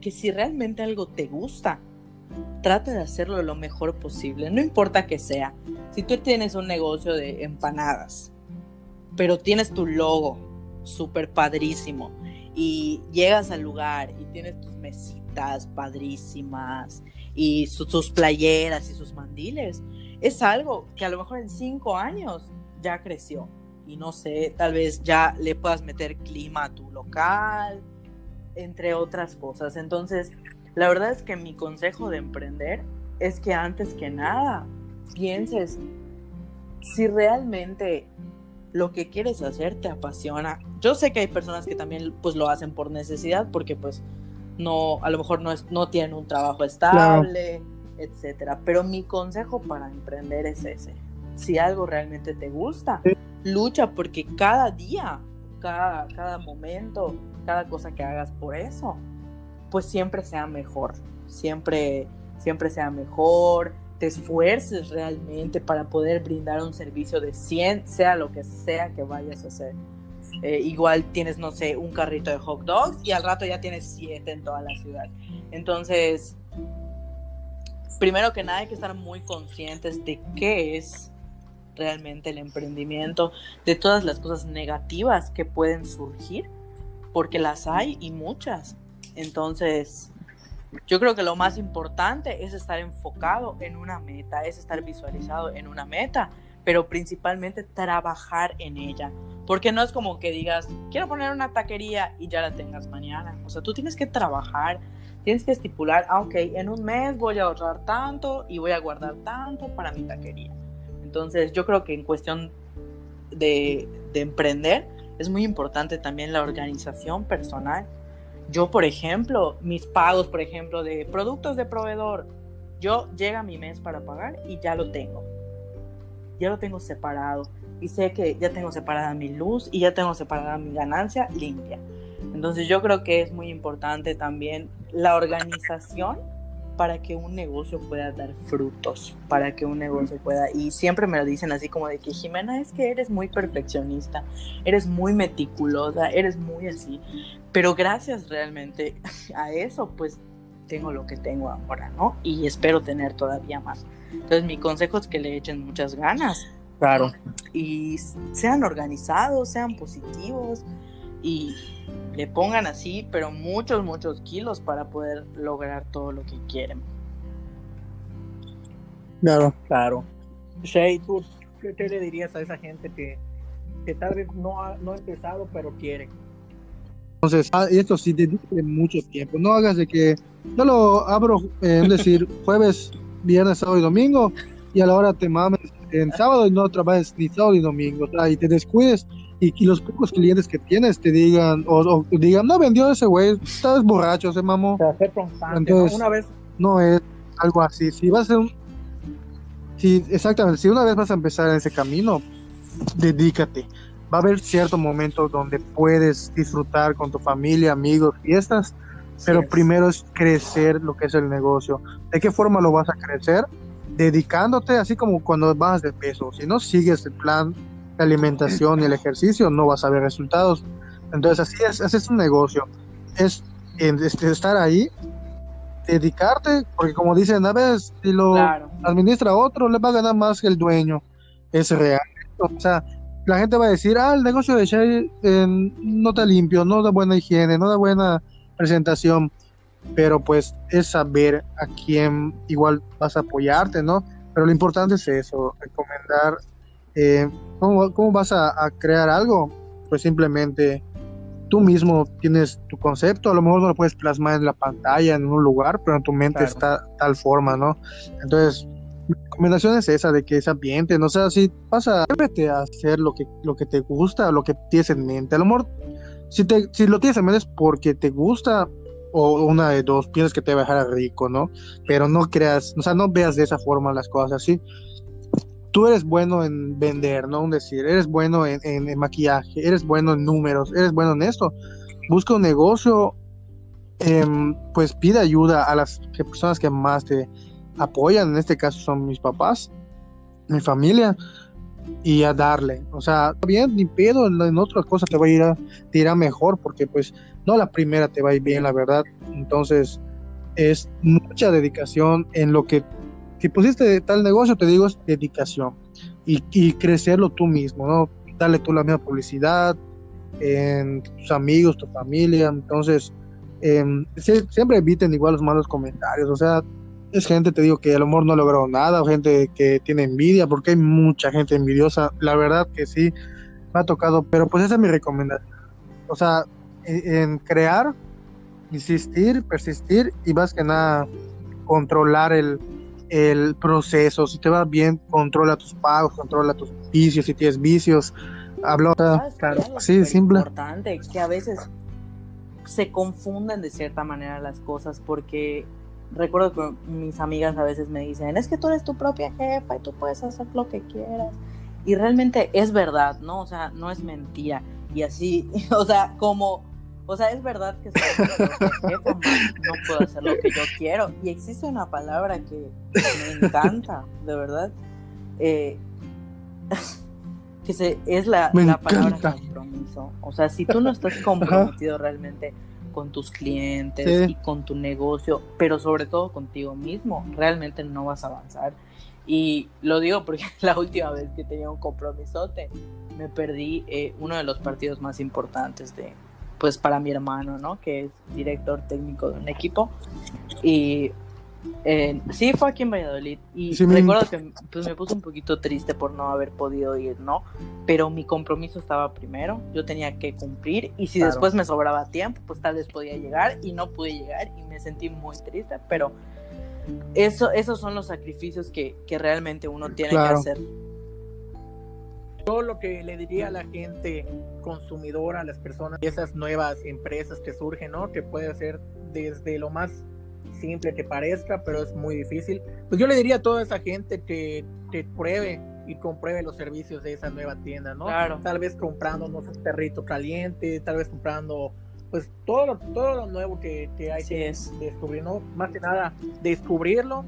que si realmente algo te gusta, trata de hacerlo lo mejor posible, no importa que sea. Si tú tienes un negocio de empanadas, pero tienes tu logo súper padrísimo, y llegas al lugar y tienes tus mesitas padrísimas y sus playeras y sus mandiles, es algo que a lo mejor en cinco años ya creció y no sé, tal vez ya le puedas meter clima a tu local, entre otras cosas. Entonces, la verdad es que mi consejo de emprender es que antes que nada pienses si realmente lo que quieres hacer te apasiona. Yo sé que hay personas que también pues lo hacen por necesidad porque pues no, a lo mejor no, es, no tienen un trabajo estable, etcétera. Pero mi consejo para emprender es ese. Si algo realmente te gusta, lucha porque cada día, cada, cada momento, cada cosa que hagas por eso, pues siempre sea mejor. Siempre, siempre sea mejor, te esfuerces realmente para poder brindar un servicio de 100, sea lo que sea que vayas a hacer. Eh, igual tienes, no sé, un carrito de hot dogs y al rato ya tienes 7 en toda la ciudad. Entonces, primero que nada hay que estar muy conscientes de qué es realmente el emprendimiento, de todas las cosas negativas que pueden surgir, porque las hay y muchas. Entonces, yo creo que lo más importante es estar enfocado en una meta, es estar visualizado en una meta, pero principalmente trabajar en ella. Porque no es como que digas, quiero poner una taquería y ya la tengas mañana. O sea, tú tienes que trabajar, tienes que estipular, ah, ok, en un mes voy a ahorrar tanto y voy a guardar tanto para mi taquería. Entonces, yo creo que en cuestión de, de emprender, es muy importante también la organización personal yo, por ejemplo, mis pagos, por ejemplo, de productos de proveedor, yo llega mi mes para pagar y ya lo tengo. Ya lo tengo separado. Y sé que ya tengo separada mi luz y ya tengo separada mi ganancia limpia. Entonces yo creo que es muy importante también la organización para que un negocio pueda dar frutos, para que un negocio pueda, y siempre me lo dicen así como de que Jimena es que eres muy perfeccionista, eres muy meticulosa, eres muy así, pero gracias realmente a eso, pues tengo lo que tengo ahora, ¿no? Y espero tener todavía más. Entonces mi consejo es que le echen muchas ganas. Claro. Y sean organizados, sean positivos y le pongan así, pero muchos, muchos kilos para poder lograr todo lo que quieren. Claro, claro. Shay, ¿tú qué, le dirías a esa gente que, que tal vez no ha, no ha empezado, pero quiere? Entonces, ah, esto sí, dedique mucho tiempo. No hagas de que yo lo abro, eh, es decir, jueves, viernes, sábado y domingo, y a la hora te mames en sábado y no trabajes ni sábado ni domingo, o sea, y te descuides y, los pocos clientes que tienes te digan, o, digan, no vendió ese güey, estás borracho, se mamó. Entonces, una vez. No es algo así. Si vas a un. Si, exactamente, si una vez vas a empezar en ese camino, dedícate. Va a haber ciertos momentos donde puedes disfrutar con tu familia, amigos, fiestas, pero primero es crecer lo que es el negocio. ¿De qué forma lo vas a crecer? Dedicándote, así como cuando bajas de peso. Si no sigues el plan la alimentación y el ejercicio, no vas a ver resultados. Entonces, así es, así es un negocio. Es, estar ahí, dedicarte, porque como dicen, a veces si lo administra otro, le va a ganar más que el dueño. Es real. O sea, la gente va a decir, ah, el negocio de Shay eh, no está limpio, no da buena higiene, no da buena presentación. Pero pues es saber a quién igual vas a apoyarte, ¿no? Pero lo importante es eso, recomendar eh, ¿cómo, vas a, crear algo? Pues simplemente tú mismo tienes tu concepto, a lo mejor no lo puedes plasmar en la pantalla, en un lugar, pero en tu mente está tal forma, ¿no? Entonces, mi recomendación es esa, de que ese ambiente, no sé, si pasa, a hacer lo que, lo que te gusta, lo que tienes en mente. A lo mejor, si, te, si lo tienes en mente es porque te gusta, o una de dos, piensas que te va a dejar rico, ¿no? Pero no creas, o sea, no veas de esa forma las cosas así tú eres bueno en vender, ¿no? Un decir, eres bueno en, maquillaje, eres bueno en números, eres bueno en esto. Busca un negocio, em, pues pide ayuda a las personas que más te apoyan, en este caso son mis papás, mi familia, y a darle. O sea, bien, ni pedo, en, otras cosas te va a ir a, te irá mejor, porque pues no la primera te va a ir bien, la verdad. Entonces, es mucha dedicación en lo que si pusiste tal negocio, te digo, es dedicación y, crecerlo tú mismo, ¿no? Darle tú la misma publicidad en tus amigos, tu familia. Entonces, em, siempre eviten igual los malos comentarios. O sea, es gente, te digo, que a lo mejor no logró nada, o gente que tiene envidia, porque hay mucha gente envidiosa. La verdad que sí, me ha tocado, pero pues esa es mi recomendación. O sea, en, crear, insistir, persistir y más que nada controlar el, el proceso, si te va bien, controla tus pagos, controla tus vicios, si tienes vicios, habla, claro, sí, simple. importante, que a veces se confunden de cierta manera las cosas porque recuerdo que mis amigas a veces me dicen, es que tú eres tu propia jefa y tú puedes hacer lo que quieras. Y realmente es verdad, ¿no? O sea, no es mentira. Y así, o sea, como o sea, es verdad que no puedo hacer lo que yo quiero. Y existe una palabra que me encanta, de verdad. Eh, que se, es la, palabra compromiso. O sea, si tú no estás comprometido realmente con tus clientes y con tu negocio, pero sobre todo contigo mismo, realmente no vas a avanzar. Y lo digo porque la última vez que tenía un compromisote, me perdí eh, uno de los partidos más importantes de, pues para mi hermano, ¿no? Que es director técnico de un equipo. Y eh, sí, fue aquí en Valladolid. Y recuerdo que pues, me puse un poquito triste por no haber podido ir, ¿no? Pero mi compromiso estaba primero, yo tenía que cumplir. Y si después me sobraba tiempo, pues tal vez podía llegar. Y no pude llegar y me sentí muy triste. Pero eso, esos son los sacrificios que, que realmente uno tiene que hacer todo lo que le diría a la gente consumidora, a las personas, esas nuevas empresas que surgen, ¿no? Que puede ser desde lo más simple que parezca, pero es muy difícil. Pues yo le diría a toda esa gente que, que pruebe y compruebe los servicios de esa nueva tienda, ¿no? Claro. Tal vez comprando, no sé, perrito caliente, tal vez comprando, pues todo lo, todo lo nuevo que, que hay que descubrir, ¿no? Más que nada, descubrirlo,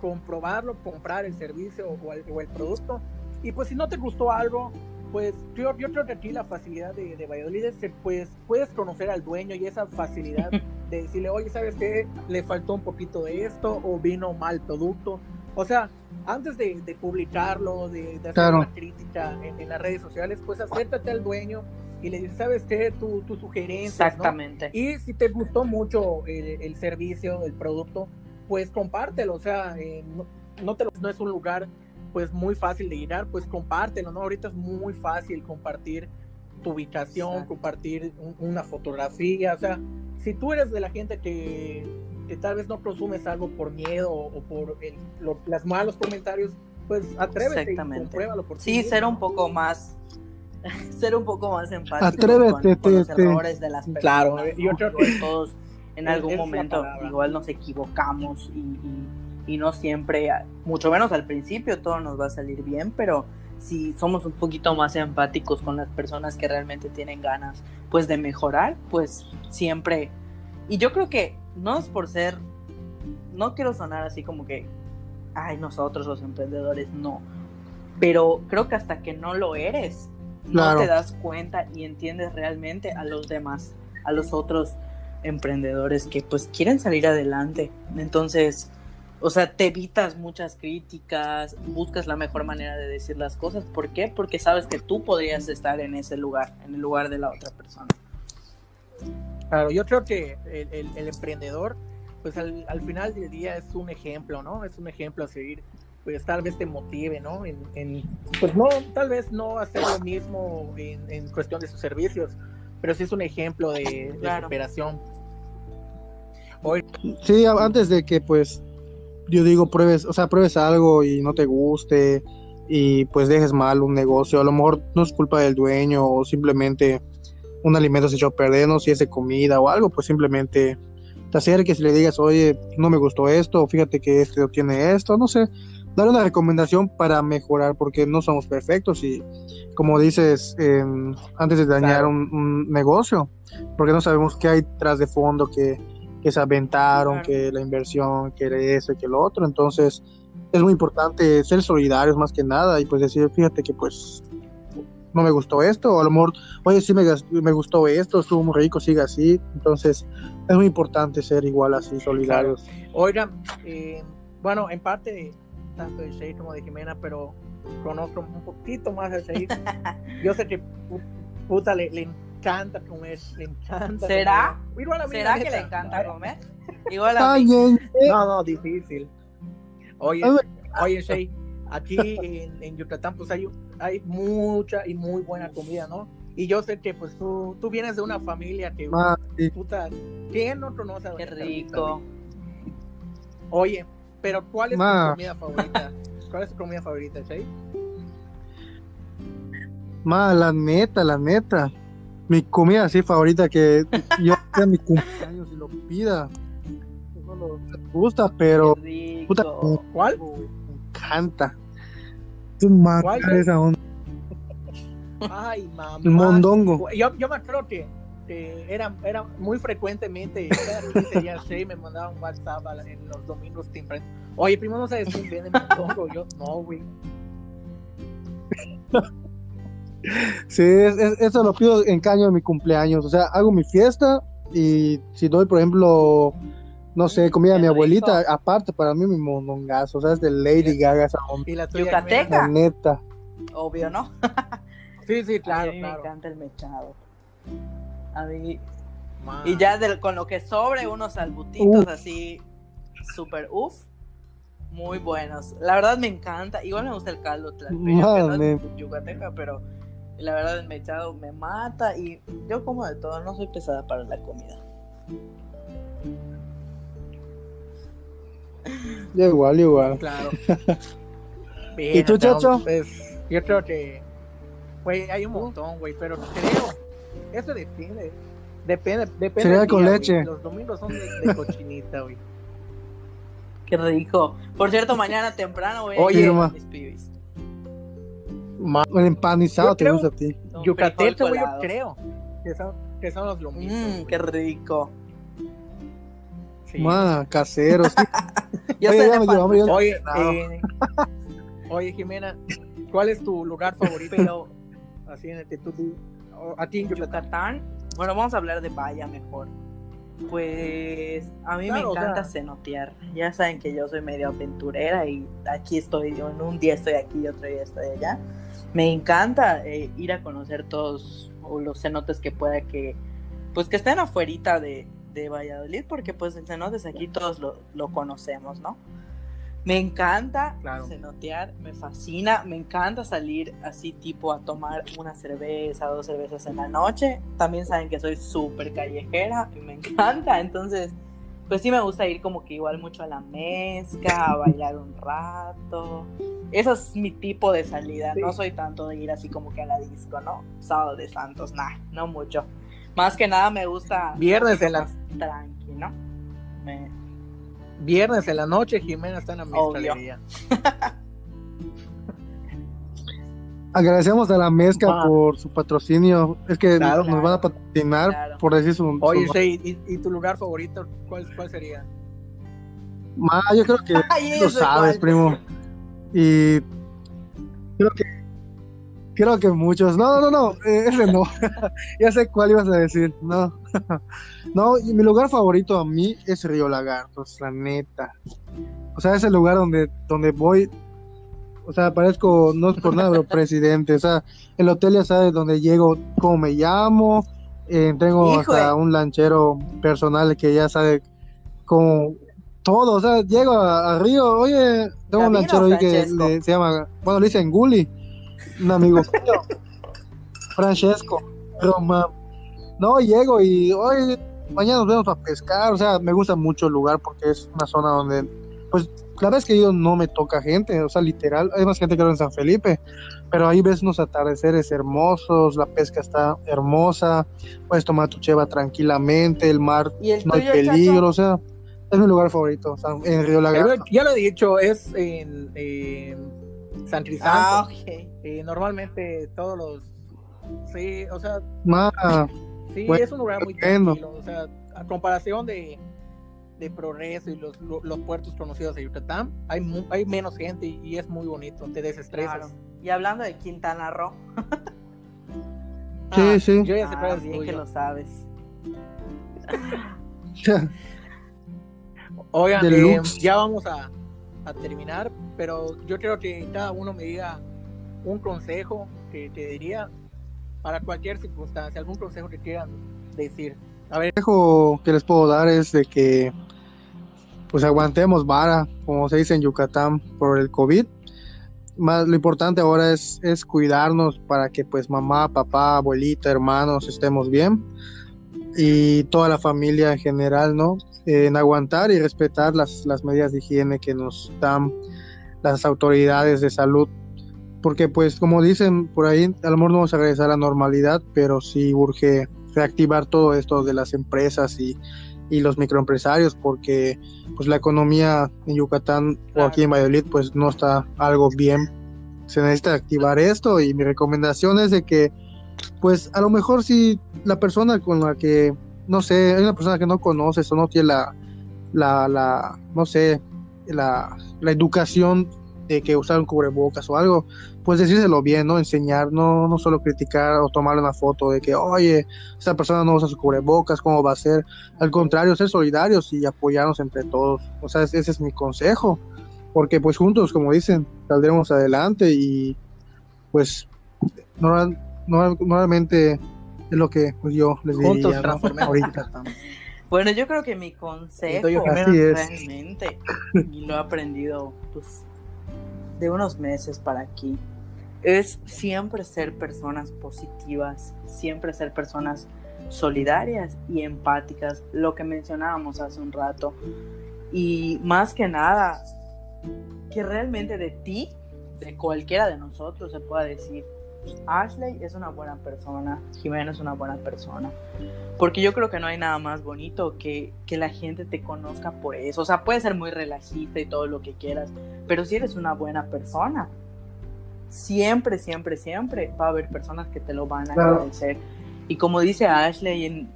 comprobarlo, comprar el servicio o el, o el producto y pues si no te gustó algo, pues yo, yo creo que aquí la facilidad de, de Valladolid es que pues puedes conocer al dueño y esa facilidad de decirle, oye, ¿sabes qué? Le faltó un poquito de esto o vino mal producto. O sea, antes de, de publicarlo, de, hacer una crítica en, las redes sociales, pues acércate al dueño y le dices, ¿sabes qué? Tu, tu sugerencia. Exactamente. Y si te gustó mucho el, el, servicio, el producto, pues compártelo. O sea, eh, no, no, te, no es un lugar pues muy fácil de llenar, pues compártelo, ¿no? Ahorita es muy fácil compartir tu ubicación, compartir una fotografía, o sea, si tú eres de la gente que, tal vez no consumes algo por miedo o por los malos comentarios, pues atrévete Exactamente. y compruébalo por Sí, ser un poco más ser un poco más empático Atrévete, con, los te, te. errores de las personas. Claro, ¿no? yo creo que todos en algún momento igual nos equivocamos y, y- y no siempre, mucho menos al principio, todo nos va a salir bien, pero si somos un poquito más empáticos con las personas que realmente tienen ganas pues de mejorar, pues siempre. Y yo creo que no es por ser, no quiero sonar así como que, ay, nosotros los emprendedores, no. Pero creo que hasta que no lo eres, Claro. no te das cuenta y entiendes realmente a los demás, a los otros emprendedores que pues quieren salir adelante. Entonces, o sea, te evitas muchas críticas, buscas la mejor manera de decir las cosas. ¿Por qué? Porque sabes que tú podrías estar en ese lugar, en el lugar de la otra persona. Claro, yo creo que el, el- el emprendedor, pues al, al final del día es un ejemplo, ¿no? Es un ejemplo a seguir. Pues tal vez te motive, ¿no? En, en- pues no, tal vez no hacer lo mismo en, en cuestión de sus servicios, pero sí es un ejemplo de, de Claro. superación. Hoy, Sí, antes de que pues yo digo pruebes, o sea, pruebes algo y no te guste y pues dejes mal un negocio, a lo mejor no es culpa del dueño o simplemente un alimento se echó a perder, no si es de comida o algo, pues simplemente te acerques y le digas, oye, no me gustó esto, fíjate que este tiene esto, no sé, dar una recomendación para mejorar, porque no somos perfectos y como dices, eh, antes de dañar un, un negocio, porque no sabemos qué hay tras de fondo que, que se aventaron, Claro. que la inversión, que eso, que lo otro, entonces es muy importante ser solidarios más que nada y pues decir, fíjate que pues no me gustó esto, o a lo mejor, oye, sí me, me gustó esto, estuvo muy rico, sigue así, entonces es muy importante ser igual así, solidarios. Oigan, eh, bueno, en parte tanto de Shay como de Jimena, pero conozco un poquito más de Shay. Yo sé que pu- puta le, le encanta comer, le encanta. ¿Será? comer. Igual a mí, ¿Será que le encanta comer? Igual a mí. No, no, difícil. Oye, oye, Shay, aquí en, en Yucatán pues hay, hay mucha y muy buena comida, ¿no? Y yo sé que pues tú, tú vienes de una familia que, ma, sí. puta, ¿quién no conoce a Qué rico. Oye, pero ¿cuál es Ma. tu comida favorita? ¿Cuál es tu comida favorita, Shay? Ma, la neta, la neta. Mi comida así favorita que yo sea mi cumpleaños y lo pida. No lo- me gusta, pero puta. ¿Cuál? me encanta. Es un manjar ¿Cuál, güey? esa onda. Ay, mamá. El mondongo. Yo, yo me acuerdo que, que era, era muy frecuentemente, cada 15 días, Shay me mandaba un WhatsApp la- en los domingos temprano. Oye, primo, ¿no sabes quién vende mondongo? Yo, no, güey. Sí, es- es- eso lo pido en caño de mi cumpleaños. O sea, hago mi fiesta y si doy, por ejemplo, no sé, comida de mi rico. abuelita, aparte para mí mi mondongazo. O sea, es de Lady Gaga esa onda. Y la tuya, Yucateca. La neta. Obvio, ¿no? Sí, sí, a claro, me encanta el mechado. A mí. Y ya del- con lo que sobre, unos albutitos Uf. así, súper uff. Muy buenos. La verdad me encanta. Igual me gusta el caldo tlalpeño, no yucateca, pero la verdad el mechado me mata. Y yo como de todo, no soy pesada para la comida. Yo igual, igual. Claro. ¿Y tú, Bien, Chacho? Pues, yo creo que, güey, hay un montón, güey, pero creo, eso depende, depende, depende. Cereal con día, güey. leche. Los domingos son de, de cochinita, güey. Qué rico. Por cierto, mañana temprano voy a Oye, mis pibis. Ma- El empanizado te creo- gusta a ti. Güey, yo creo que son, que son los lomitos. Mmm, qué rico. Sí. Ma, caseros. Oye, ya me ya- Oye, eh, oye, Jimena, ¿cuál es tu lugar favorito? pero Así en el que tú, a ti en Yucatán. Yucatán, bueno, vamos a hablar de Bahía mejor. Pues a mí Claro, me encanta sea- cenotear. Ya saben que yo soy medio aventurera y aquí estoy, en un día estoy aquí y otro día estoy allá. Me encanta eh, ir a conocer todos los cenotes que pueda que, pues que estén afuerita de, de Valladolid, porque pues el cenotes aquí todos lo, lo conocemos, ¿no? Me encanta Claro. cenotear, me fascina, me encanta salir así tipo a tomar una cerveza, dos cervezas en la noche. También saben que soy súper callejera y me encanta, entonces pues sí me gusta ir como que igual mucho a la mezca, a bailar un rato. Eso es mi tipo de salida, Sí. no soy tanto de ir así como que a la disco, ¿no? Sábado de Santos, nah, no mucho. Más que nada me gusta Viernes en la, tranqui, ¿no? Me- viernes en la noche, Jimena está en la mezcalería. Agradecemos a la mezcla Ah. por su patrocinio. Es que Claro. nos van a patrocinar Claro. por decir su. Oye, su- Shey, ¿y, y tu lugar favorito cuál, cuál sería? Ma, yo creo que lo sabes, primo. Y creo que creo que muchos. No, no, no, eh, ese no. ya sé cuál ibas a decir. No. no, y mi lugar favorito a mí es Río Lagartos, la neta. O sea, es el lugar donde donde voy o sea, parezco, no es por nada, pero presidente. O sea, el hotel ya sabe dónde llego, cómo me llamo. eh, tengo Hijo hasta de- un lanchero personal que ya sabe cómo todo. O sea, llego a, a Río, oye, tengo un Camino, lanchero ahí que le- se llama, bueno, le dicen Guli, un amigo mío, Francesco, Roma. No, llego y, oye, mañana nos vemos para pescar. O sea, me gusta mucho el lugar porque es una zona donde, pues, la vez que yo no me toca gente, o sea, literal, hay más gente que en San Felipe, pero ahí ves unos atardeceres hermosos, la pesca está hermosa, puedes tomar tu cheva tranquilamente, el mar Y el no hay peligro, Chacho? o sea, es mi lugar favorito, o sea, en Río Lagarto. Ya lo he dicho, es en, en San Crisanto. Ah. Eh, normalmente todos los... Sí, o sea, Ma, sí, Bueno, es un lugar muy bueno. tranquilo. O sea, a comparación de, de Progreso y los, lo- los puertos conocidos de Yucatán, hay, mu- hay menos gente y, y es muy bonito, te desestresas. Claro. Y hablando de Quintana Roo, sí, Ah, sí. Yo ya sé ah, bien que lo sabes. Oigan, eh, ya vamos a, a terminar, pero yo quiero que cada uno me diga un consejo que te diría para cualquier circunstancia, algún consejo que quieran decir. A ver, consejo que les puedo dar es de que pues aguantemos vara, como se dice en Yucatán, por el COVID. Más lo importante ahora es, es cuidarnos para que pues mamá, papá, abuelita, hermanos estemos bien y toda la familia en general, ¿no? En aguantar y respetar las, las medidas de higiene que nos dan las autoridades de salud. Porque pues como dicen por ahí, a lo mejor no vamos a regresar a la normalidad, pero sí urge reactivar todo esto de las empresas y, y los microempresarios porque pues la economía en Yucatán o aquí en Valladolid pues no está algo bien. Se necesita activar esto y mi recomendación es de que pues a lo mejor si la persona con la que no sé hay una persona que no conoces o no tiene la la, la no sé la, la educación de que usar un cubrebocas o algo pues decírselo bien, ¿no? Enseñar, no, no solo criticar o tomarle una foto de que, oye, esta persona no usa su cubrebocas, ¿cómo va a ser? Al contrario, ser solidarios y apoyarnos entre todos. O sea, ese es mi consejo, porque pues juntos, como dicen, saldremos adelante y pues normal- normal- normalmente es lo que pues, yo les diría. juntos ¿no? transformemos Ahorita. Bueno, yo creo que mi consejo es. realmente, y lo he aprendido pues, de unos meses para aquí, es siempre ser personas positivas, siempre ser personas solidarias y empáticas, lo que mencionábamos hace un rato. Y más que nada, que realmente de ti, de cualquiera de nosotros, se pueda decir, Ashley es una buena persona, Jimena es una buena persona. Porque yo creo que no hay nada más bonito que, que la gente te conozca por eso. O sea, puede ser muy relajista y todo lo que quieras, pero si eres una buena persona, siempre, siempre, siempre va a haber personas que te lo van a Claro. agradecer. Y como dice Ashley en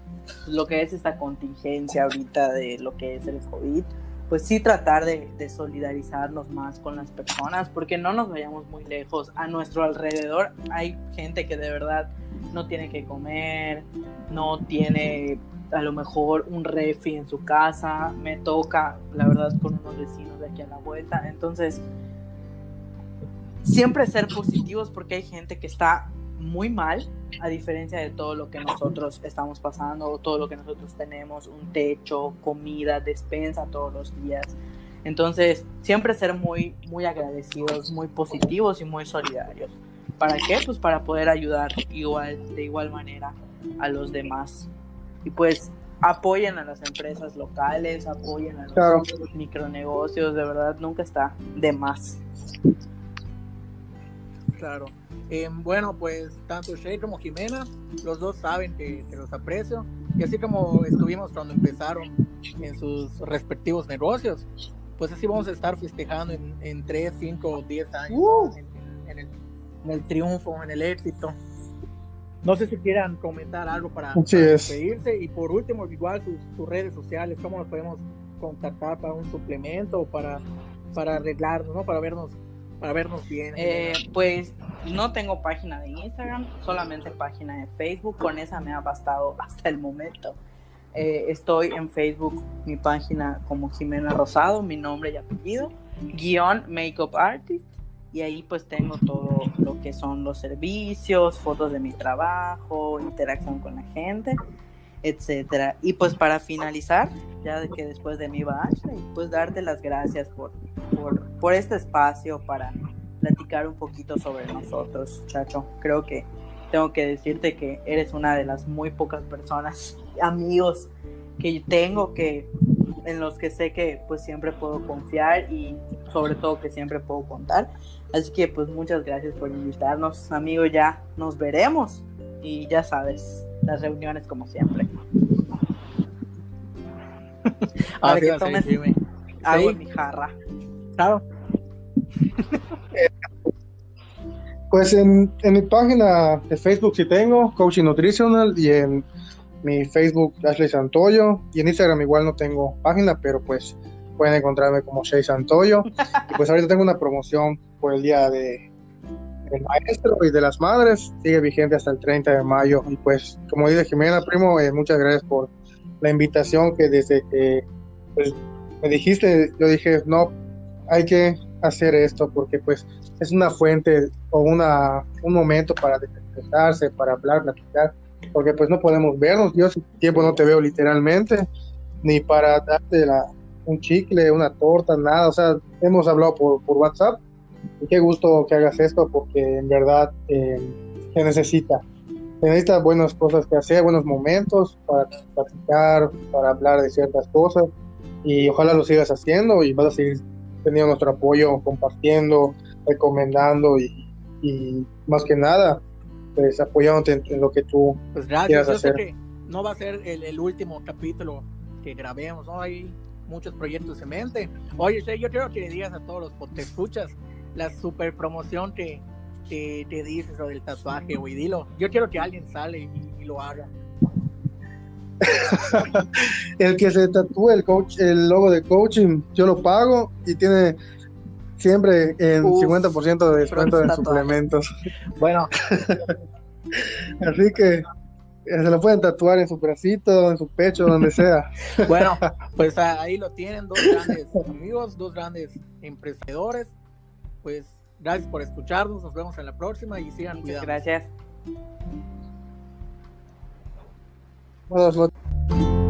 lo que es esta contingencia ahorita de lo que es el COVID, pues sí tratar de, solidarizarnos más con las personas, porque no nos vayamos muy lejos. A nuestro alrededor hay gente que de verdad no tiene que comer, no tiene a lo mejor un refi en su casa, me toca, la verdad, con unos vecinos de aquí a la vuelta. Entonces, siempre ser positivos porque hay gente que está muy mal, a diferencia de todo lo que nosotros estamos pasando todo lo que nosotros tenemos, un techo, comida, despensa todos los días. Entonces, siempre ser muy, muy agradecidos, muy positivos y muy solidarios. ¿Para qué? Pues para poder ayudar igual, de igual manera a los demás. Y pues apoyen a las empresas locales, apoyen a los micronegocios, de verdad nunca está de más. Claro. Eh, bueno, pues tanto Shay como Jimena, los dos saben que, los aprecio. Y así como estuvimos cuando empezaron en sus respectivos negocios, pues así vamos a estar festejando en, 3, 5 o 10 años uh. en, el, en, el, triunfo, en el éxito. No sé si quieran comentar algo para, despedirse. Y por último, igual sus, redes sociales, cómo nos podemos contactar para un suplemento o para, para arreglarnos, ¿no? Para vernos, para vernos bien. Eh, pues no tengo página de Instagram, solamente página de Facebook. Con esa me ha bastado hasta el momento. Eh, estoy en Facebook, mi página como Jimena Rosado, mi nombre y apellido, guion Makeup Artist y ahí pues tengo todo lo que son los servicios, fotos de mi trabajo, interacción con la gente, etcétera. Y pues para finalizar, ya de que después de mí va Ashley, pues darte las gracias por, por, por este espacio para platicar un poquito sobre nosotros, chacho. Creo que tengo que decirte que eres una de las muy pocas personas, amigos que tengo que en los que sé que pues siempre puedo confiar y sobre todo que siempre puedo contar. Así que pues muchas gracias por invitarnos, amigo, ya nos veremos y ya sabes, las reuniones como siempre. Para que tomes agua en mi jarra. Claro. Pues en, en, mi página de Facebook sí tengo, Coaching Nutritional, y en mi Facebook Ashley Santoyo y en Instagram igual no tengo página, pero pues pueden encontrarme como Shay Santoyo. y pues ahorita tengo una promoción por el día de del maestro y de las madres, sigue vigente hasta el 30 de mayo. Y pues, como dice Jimena, primo, eh, muchas gracias por la invitación que desde que pues, me dijiste, yo dije, no, hay que hacer esto porque pues es una fuente o una, un momento para desestresarse, para hablar, platicar porque pues no podemos vernos, yo hace tiempo no te veo literalmente, ni para darte la, un chicle, una torta, nada, o sea, hemos hablado por, por WhatsApp, y qué gusto que hagas esto, porque en verdad eh, se necesita, se necesita buenas cosas que hacer, buenos momentos para platicar, para hablar de ciertas cosas, y ojalá lo sigas haciendo y vas a seguir teniendo nuestro apoyo, compartiendo, recomendando y, y más que nada, pues apoyándote en, lo que tú pues gracias, yo Sé que no va a ser el, último capítulo que grabemos, ¿no? Hay muchos proyectos en mente. Oye, yo quiero que le digas a todos los que te escuchas la super promoción que, te dices lo del tatuaje, güey, dilo. Yo quiero que alguien sale y, lo haga. el que se tatúe el coach, el logo de coaching, yo lo pago y tiene siempre en 50% de descuento de suplementos. Bueno. Así que eh, se lo pueden tatuar en su bracito, en su pecho, donde sea. Bueno, pues ahí lo tienen, dos grandes amigos, dos grandes emprendedores. Pues gracias por escucharnos, nos vemos en la próxima y sigan Muchas gracias. Buenas noches.